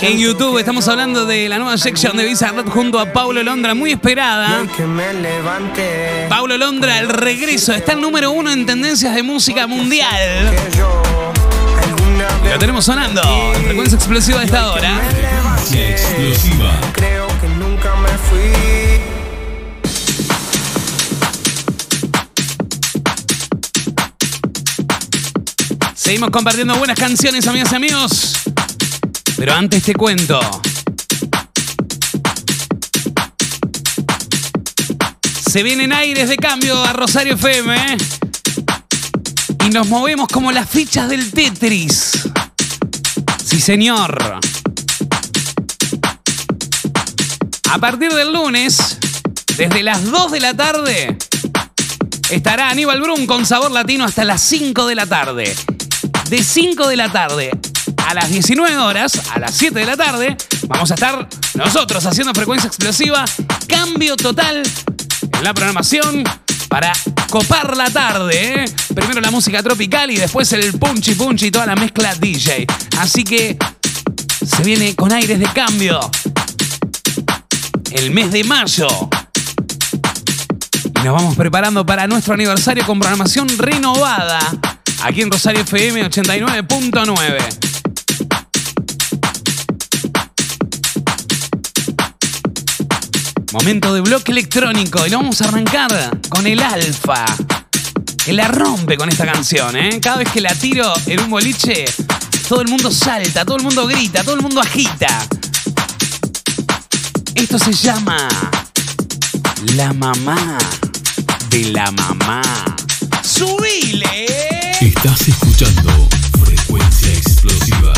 en YouTube. Estamos hablando de la nueva sección de Bizarrap junto a Paulo Londra, muy esperada. Paulo Londra, el regreso. Está el número uno en tendencias de música mundial. Lo tenemos sonando frecuencia explosiva de esta hora.
Creo que nunca me fui.
Seguimos compartiendo buenas canciones, amigas y amigos. Pero antes te cuento. Se vienen aires de cambio a Rosario FM. ¿eh? Y nos movemos como las fichas del Tetris. Sí, señor. A partir del lunes, desde las 2 de la tarde, estará Aníbal Brum con sabor latino hasta las 5 de la tarde. De 5 de la tarde a las 19 horas, a las 7 de la tarde, vamos a estar nosotros haciendo frecuencia explosiva, cambio total en la programación para copar la tarde. ¿eh? Primero la música tropical y después el punchy punchy y toda la mezcla DJ. Así que se viene con aires de cambio el mes de mayo. Y nos vamos preparando para nuestro aniversario con programación renovada aquí en Rosario FM 89.9. Momento de bloque electrónico y lo vamos a arrancar con el alfa. Que la rompe con esta canción, ¿eh? Cada vez que la tiro en un boliche, todo el mundo salta, todo el mundo grita, todo el mundo agita. Esto se llama La mamá de la mamá. ¡Subile!
Estás escuchando Frecuencia Explosiva.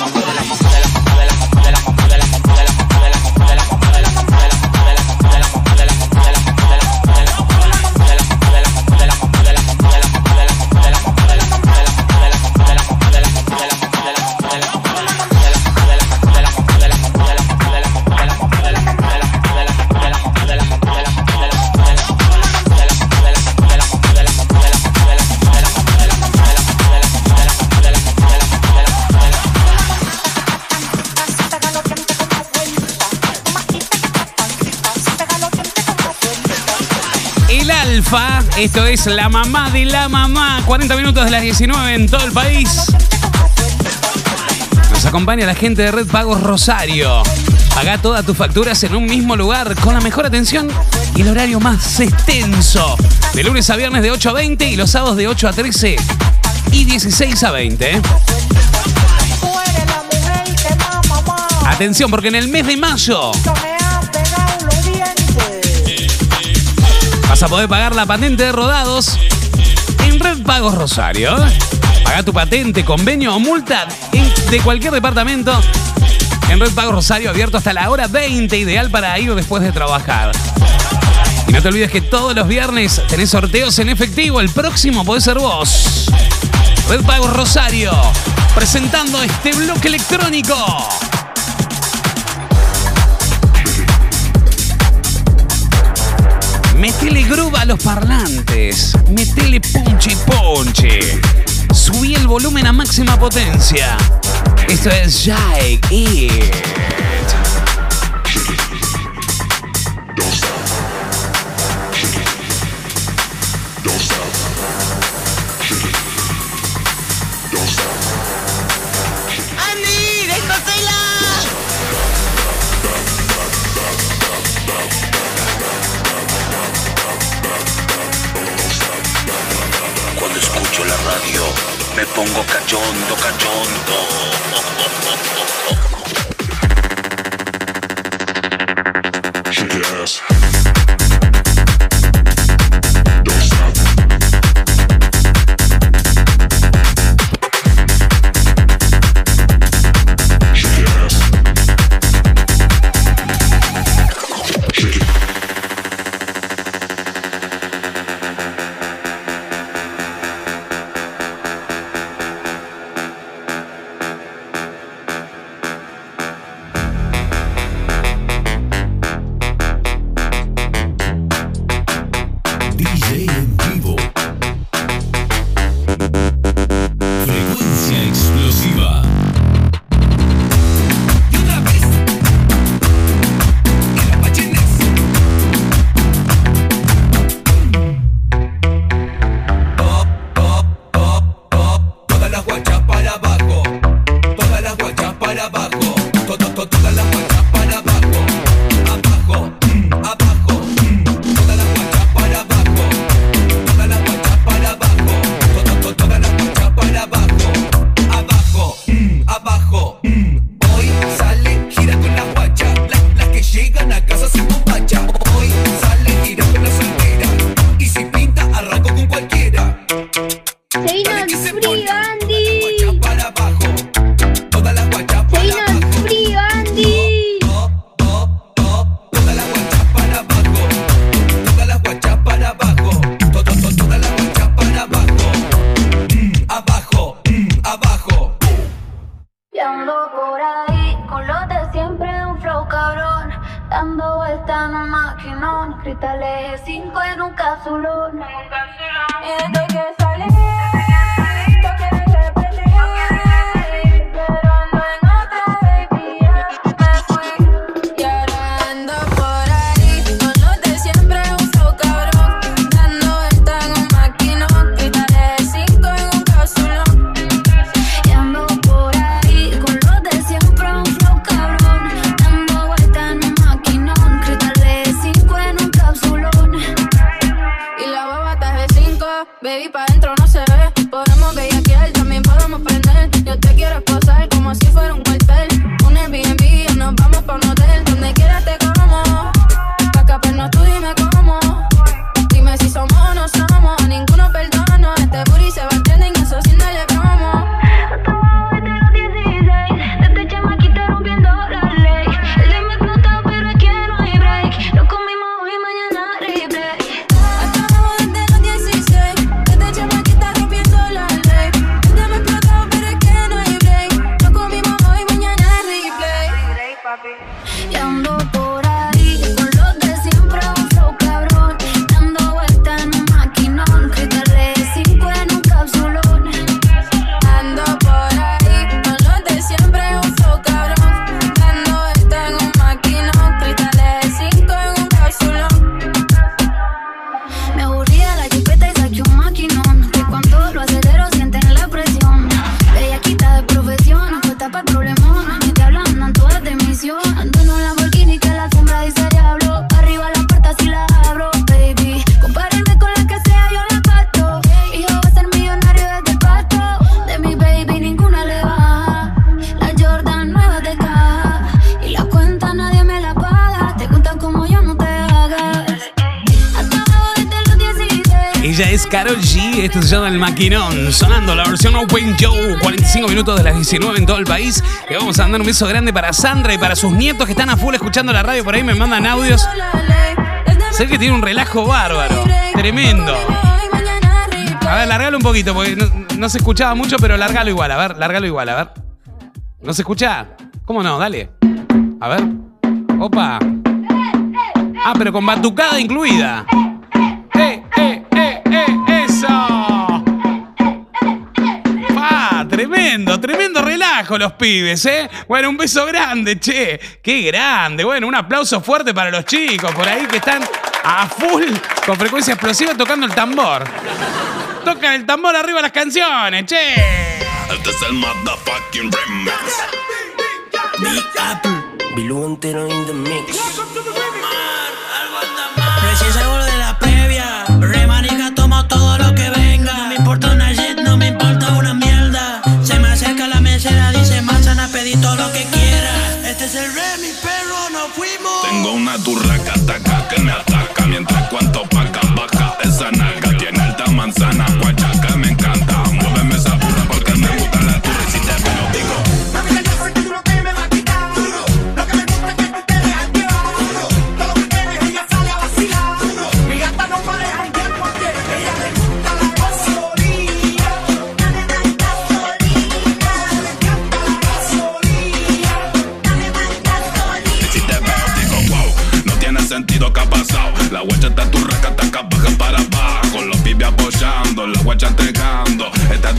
Esto es la mamá de la mamá. 40 minutos de las 19 en todo el país. Nos acompaña la gente de Red Pagos Rosario. Paga todas tus facturas en un mismo lugar con la mejor atención y el horario más extenso. De lunes a viernes de 8 a 20 y los sábados de 8 a 13 y 16 a 20. Atención, porque en el mes de mayo vas a poder pagar la patente de rodados en Red Pagos Rosario. Paga tu patente, convenio o multa de cualquier departamento en Red Pagos Rosario, abierto hasta la hora 20, ideal para ir después de trabajar. Y no te olvides que todos los viernes tenés sorteos en efectivo. El próximo podés ser vos. Red Pagos Rosario, presentando este bloque electrónico. Metele groove a los parlantes. Metele punche ponche. Subí el volumen a máxima potencia. Esto es Jake It.
me pongo cachondo, cachondo.
Tal eje 5 en un
casulón. Sonando la versión Open Joe. 45 minutos de las 19 en todo el país. Le vamos a mandar un beso grande para Sandra y para sus nietos que están a full escuchando la radio. Por ahí me mandan audios. Sé que tiene un relajo bárbaro. Tremendo. A ver, largalo un poquito, porque no se escuchaba mucho, pero largalo igual. A ver, largalo igual, a ver. ¿No se escucha? ¿Cómo no? Dale. A ver. Opa. Ah, pero con batucada incluida. Tremendo, tremendo relajo los pibes, ¿eh? Bueno, un beso grande, che. ¡Qué grande! Bueno, un aplauso fuerte para los chicos por ahí que están a full con frecuencia explosiva tocando el tambor. Tocan el tambor arriba las canciones, che.
Este es el motherfucking remix.
Big Apple, Bilú entero in the mix. Recién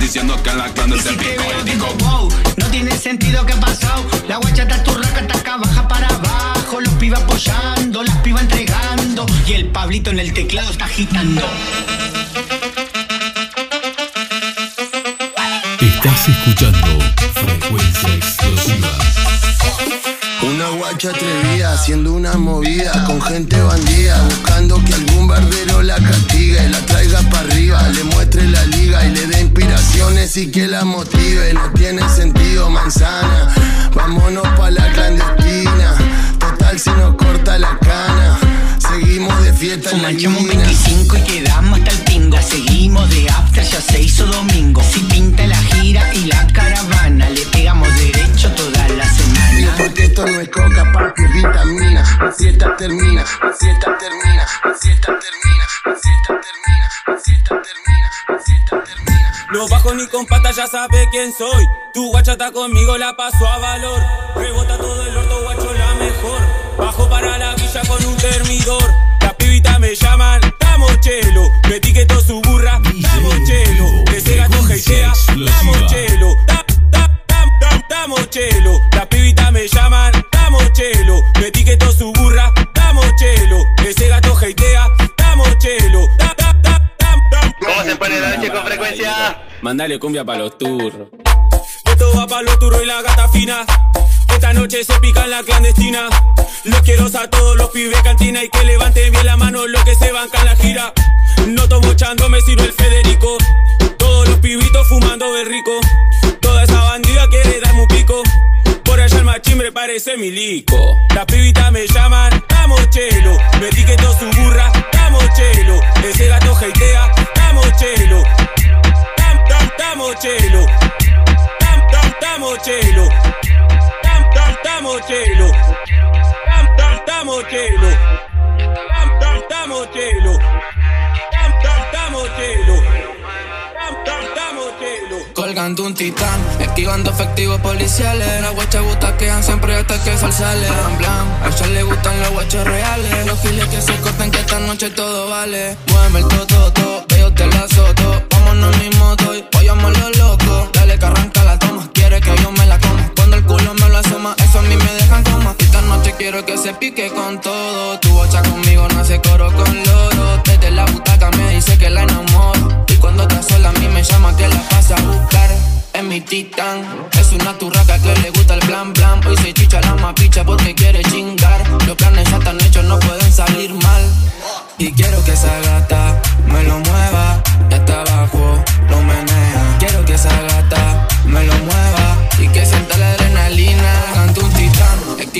diciendo que en la clan se pico y digo
wow, no tiene sentido que ha pasado. La guacha está turraca, está acá, baja para abajo. Los pibas apoyando, las pibas entregando. Y el Pablito en el teclado está agitando.
Estás escuchando Frecuencia Explosiva.
Una guacha atrevida haciendo una movida con gente bandida buscando que algún barbero la castigue, la traiga para arriba, le muestre la liga y le dé inspiraciones y que la motive. No tiene sentido manzana, vámonos pa la clandestina. Total si nos corta la cana, seguimos de fiesta en la
Fumachamos un
esquina.
25 y quedamos hasta el pingo. Seguimos de after, ya se hizo domingo. Si pinta la gira y la caravana, le pegamos derecho semana.
Porque esto no es coca, papi, es vitamina. La fiesta termina, la fiesta termina, la fiesta termina, la fiesta termina, la fiesta termina, la fiesta termina.
No bajo ni con patas, ya sabe quién soy. Tu guacha está conmigo, la paso a valor. Rebota todo el orto, guacho, la mejor. Bajo para la villa con un termidor. Las pibitas me llaman, damos chelo. Me etiquetó su burra, damos chelo. Ese gato heitea, damos Damos chelo. Las pibitas me llaman, damos chelo. Me etiquetó su burra, damos chelo. Ese gato heitea, damos chelo. Da- da- da- da- da-
¿Cómo se pone la noche con frecuencia?
Mandale cumbia pa' los turros. Esto va pa' los turros y la gata fina. Esta noche se pica en la clandestina. Los quiero a todos los pibes cantina y que levanten bien la mano los que se bancan la gira. No tomo chando, me sirve el Federico. Todos los pibitos fumando de rico. Toda esa bandida quiere darme un pico. Por allá el machimbre parece milico. Las pibitas me llaman, damos chelo. Me etiquetó su burra, damos chelo. Ese gato heitea, damos chelo. Dam, dam, damos chelo. Dam, dam, damos chelo. Dam, dam, damos chelo. Dam, dam, damos chelo.
Colgando un titán, esquivando efectivos policiales. Las guachas butaquean siempre hasta que sol sale. Blam, blam, a ella le gustan los guachos reales. Los giles que se cortan que esta noche todo vale. Mueve el todo, todo, que yo te la azoto. Vámonos mi moto y vayamos los locos. Dale que arranca la toma, quiere que yo me la coma. Cuando el culo me lo asoma, eso a mí me dejan coma. Esta noche quiero que se pique con todo. Tu bocha conmigo no hace coro con loro. Desde la butaca me dice que la enamoro. Cuando está sola a mí me llama que la pasa a buscar. Es mi titán, es una turraca que le gusta el plan plan. Hoy se chicha la mapicha porque quiere chingar. Los planes ya están hechos, no pueden salir mal. Y quiero que esa gata me lo mueva. Y hasta abajo lo menea. Quiero que esa gata me lo mueva.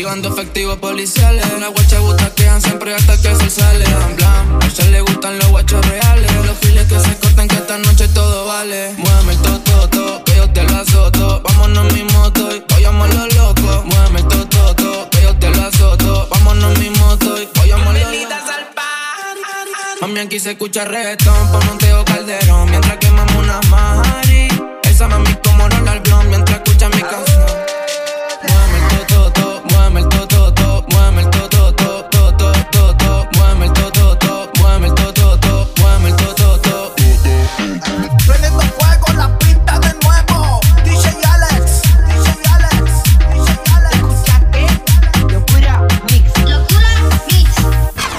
Activando efectivos policiales. Las guachas butaquean siempre hasta que sol sale. Blam, blam. A ella le gustan los guachos reales. Los giles que se cortan que esta noche todo vale. Muéveme el toto, to, que yo te lo azoto. Vámonos mi moto y vayamos a lo loco. Muéveme el toto, to, que yo te lo azoto. Vámonos mi moto y vayamos a lo loco. Mami, aquí se escucha reggaetón por Monteo Calderón Mientras quemamos una mari Esa mami como al blon Mientras escucha mi canción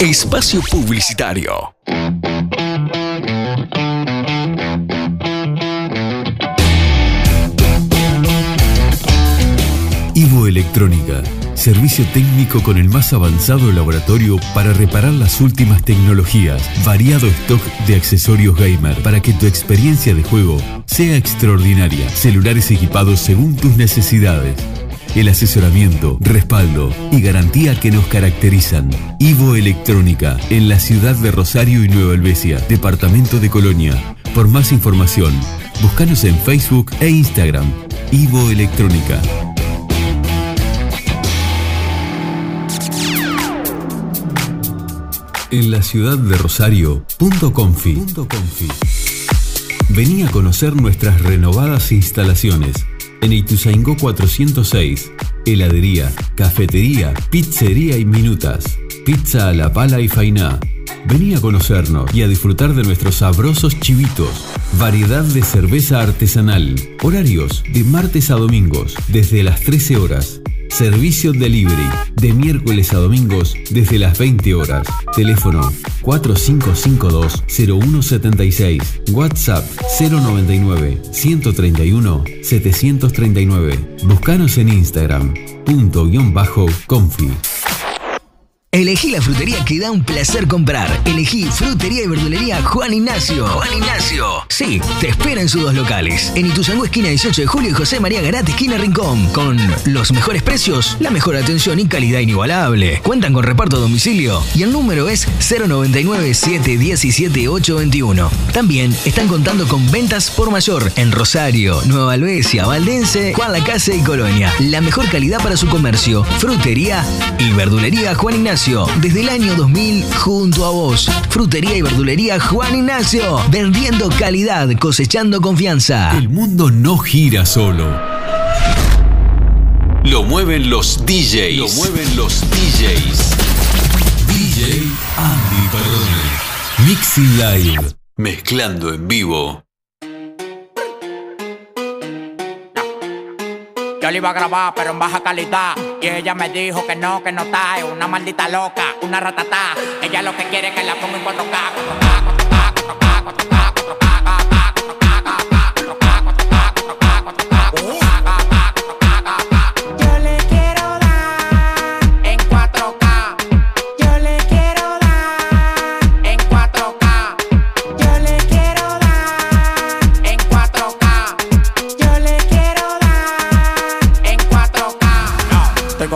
Espacio Publicitario.
Ivo Electrónica, servicio técnico con el más avanzado laboratorio para reparar las últimas tecnologías, variado stock de accesorios gamer para que tu experiencia de juego sea extraordinaria, celulares equipados según tus necesidades. El asesoramiento, respaldo y garantía que nos caracterizan. Ivo Electrónica, en la ciudad de Rosario y Nueva Helvecia, departamento de Colonia. Por más información, búscanos en Facebook e Instagram. Ivo Electrónica. En la ciudad de Rosario, punto confi. Vení a conocer nuestras renovadas instalaciones en Ituzaingó 406. Heladería, cafetería, pizzería y minutas. Pizza a la pala y fainá. Vení a conocernos y a disfrutar de nuestros sabrosos chivitos. Variedad de cerveza artesanal. Horarios de martes a domingos desde las 13 horas. Servicio delivery de miércoles a domingos desde las 20 horas. Teléfono 4552-0176. WhatsApp 099 131 739. Búscanos en Instagram. Punto guion bajo confi.
Elegí la frutería que da un placer comprar. Elegí Frutería y Verdulería Juan Ignacio. Juan Ignacio. Sí, te espera en sus dos locales. En Ituzaingó, esquina 18 de julio y José María Garate, esquina Rincón. Con los mejores precios, la mejor atención y calidad inigualable. Cuentan con reparto a domicilio y el número es 099-717-821. También están contando con ventas por mayor en Rosario, Nueva Albesia, Valdense, Juan Lacase y Colonia. La mejor calidad para su comercio. Frutería y Verdulería Juan Ignacio. Desde el año 2000 junto a vos. Frutería y Verdulería Juan Ignacio. Vendiendo calidad, cosechando confianza.
El mundo no gira solo. Lo mueven los DJs. Lo mueven los DJs. DJ Andy Perrone. Mixing Live. Mezclando en vivo.
Le iba a grabar, pero en baja calidad. Y ella me dijo que no, que no está. Es una maldita loca, una ratatá. Ella lo que quiere es que la ponga en 4K.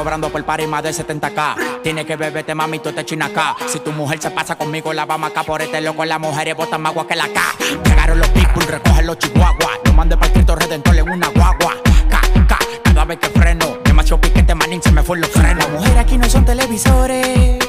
Cobrando por party más de 70k. Tiene que beberte, mami, tú te china acá. Si tu mujer se pasa conmigo, la vamos acá por este loco. Las mujeres botan más agua que la K. Llegaron los people, recogen los chihuahuas. Yo mandé para Cristo Redentor en una guagua. K, cada vez que freno. Demasiado piquete, manín, se me fue los frenos. Las mujeres aquí no son televisores,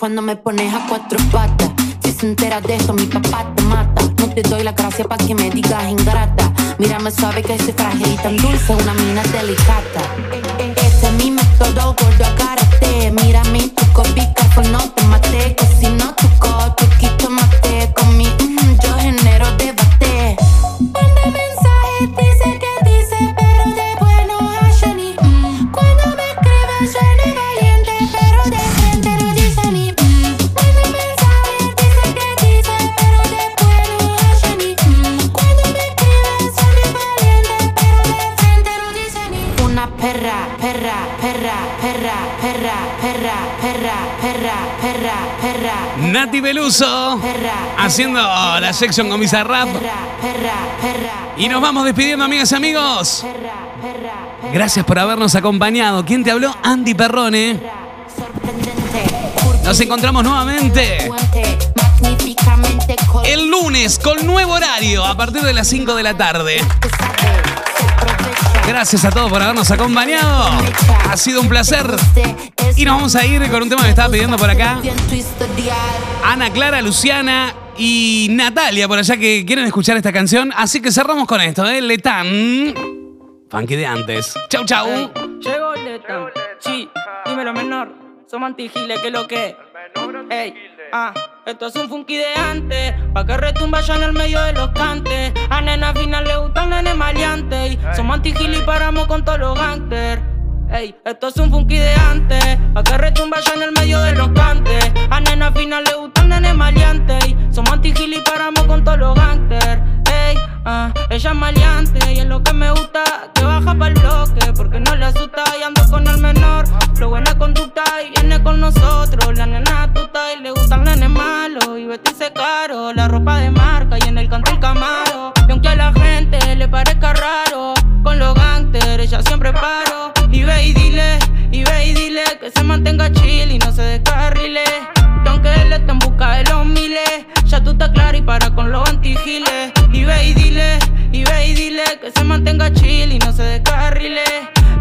cuando me pones a cuatro patas. Si se entera de esto, mi papá te mata. No te doy la gracia para que me digas ingrata. Mírame suave que soy frágil y tan dulce, una mina delicata.
Haciendo la sección con Bizarrap. Y nos vamos despidiendo, amigas y amigos. Gracias por habernos acompañado. ¿Quién te habló? Andy Perrone. Nos encontramos nuevamente el lunes con nuevo horario a partir de las 5 de la tarde. Gracias a todos por habernos acompañado. Ha sido un placer. Y nos vamos a ir con un tema que me estaba pidiendo por acá. Ana Clara, Luciana y Natalia por allá que quieren escuchar esta canción. Así que cerramos con esto, ¿eh? Letán. Funky de antes. Chau, chau.
Llegó Letan. Sí, dímelo menor. Somos antigiles, que es lo que. Ey, ah, esto es un funky de antes. Pa' que retumba ya en el medio de los cantes. A nena final le gusta el nene maleante. Y somos antigiles y paramos con todos los gangsters. Ey, esto es un funky de antes. Pa' que retumba ya en el medio de los cantes. A nena final le gusta el nene maleante. Somos antigiles y paramos con todos los gangsters. Ey, Ah, ella es maleante y es lo que me gusta. Que baja para el bloque porque no le asusta. Y ando con el menor,
lo
buena conducta. Y viene con nosotros, la nena tuta. Y le gustan nenes malos y vestirse
caro. La ropa de marca y en el canto el camaro. Y aunque a la gente le parezca raro, con los gangsters ella siempre paro. Y ve y dile, y ve y dile que se mantenga chill y no se descarrile. Que aunque él esté en busca de los miles, ya tú estás clara y para con los antigiles. Y ve y dile, y ve y dile que se mantenga chill y no se descarrile.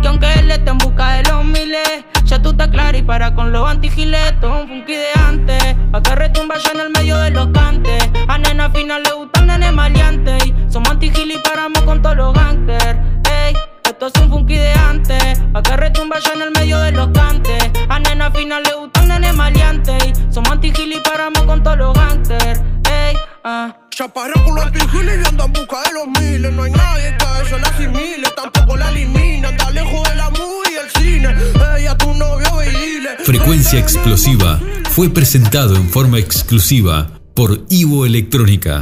Que aunque él esté en busca de los miles, ya tú estás clara y para con los antigiles. Todo un funky de antes, pa' que retumba ya en el medio de los cantes. A nena final le gusta el nene maleante. Y somos antigiles y paramos con todos los gangsters. Ey, esto es un funky de antes, pa' que retumba ya en el medio de los cantes. A nena final le gusta el nene maleante. Y somos antigiles y paramos con todos los gangsters. Ey, ah.
Chaparra con los vigiles y anda en busca de los miles. No hay nadie que a eso la asimile, tampoco la elimina. Anda lejos de la movie y el cine. Ella, tu novio, y dile.
Frecuencia Explosiva fue presentado en forma exclusiva por Ivo Electrónica.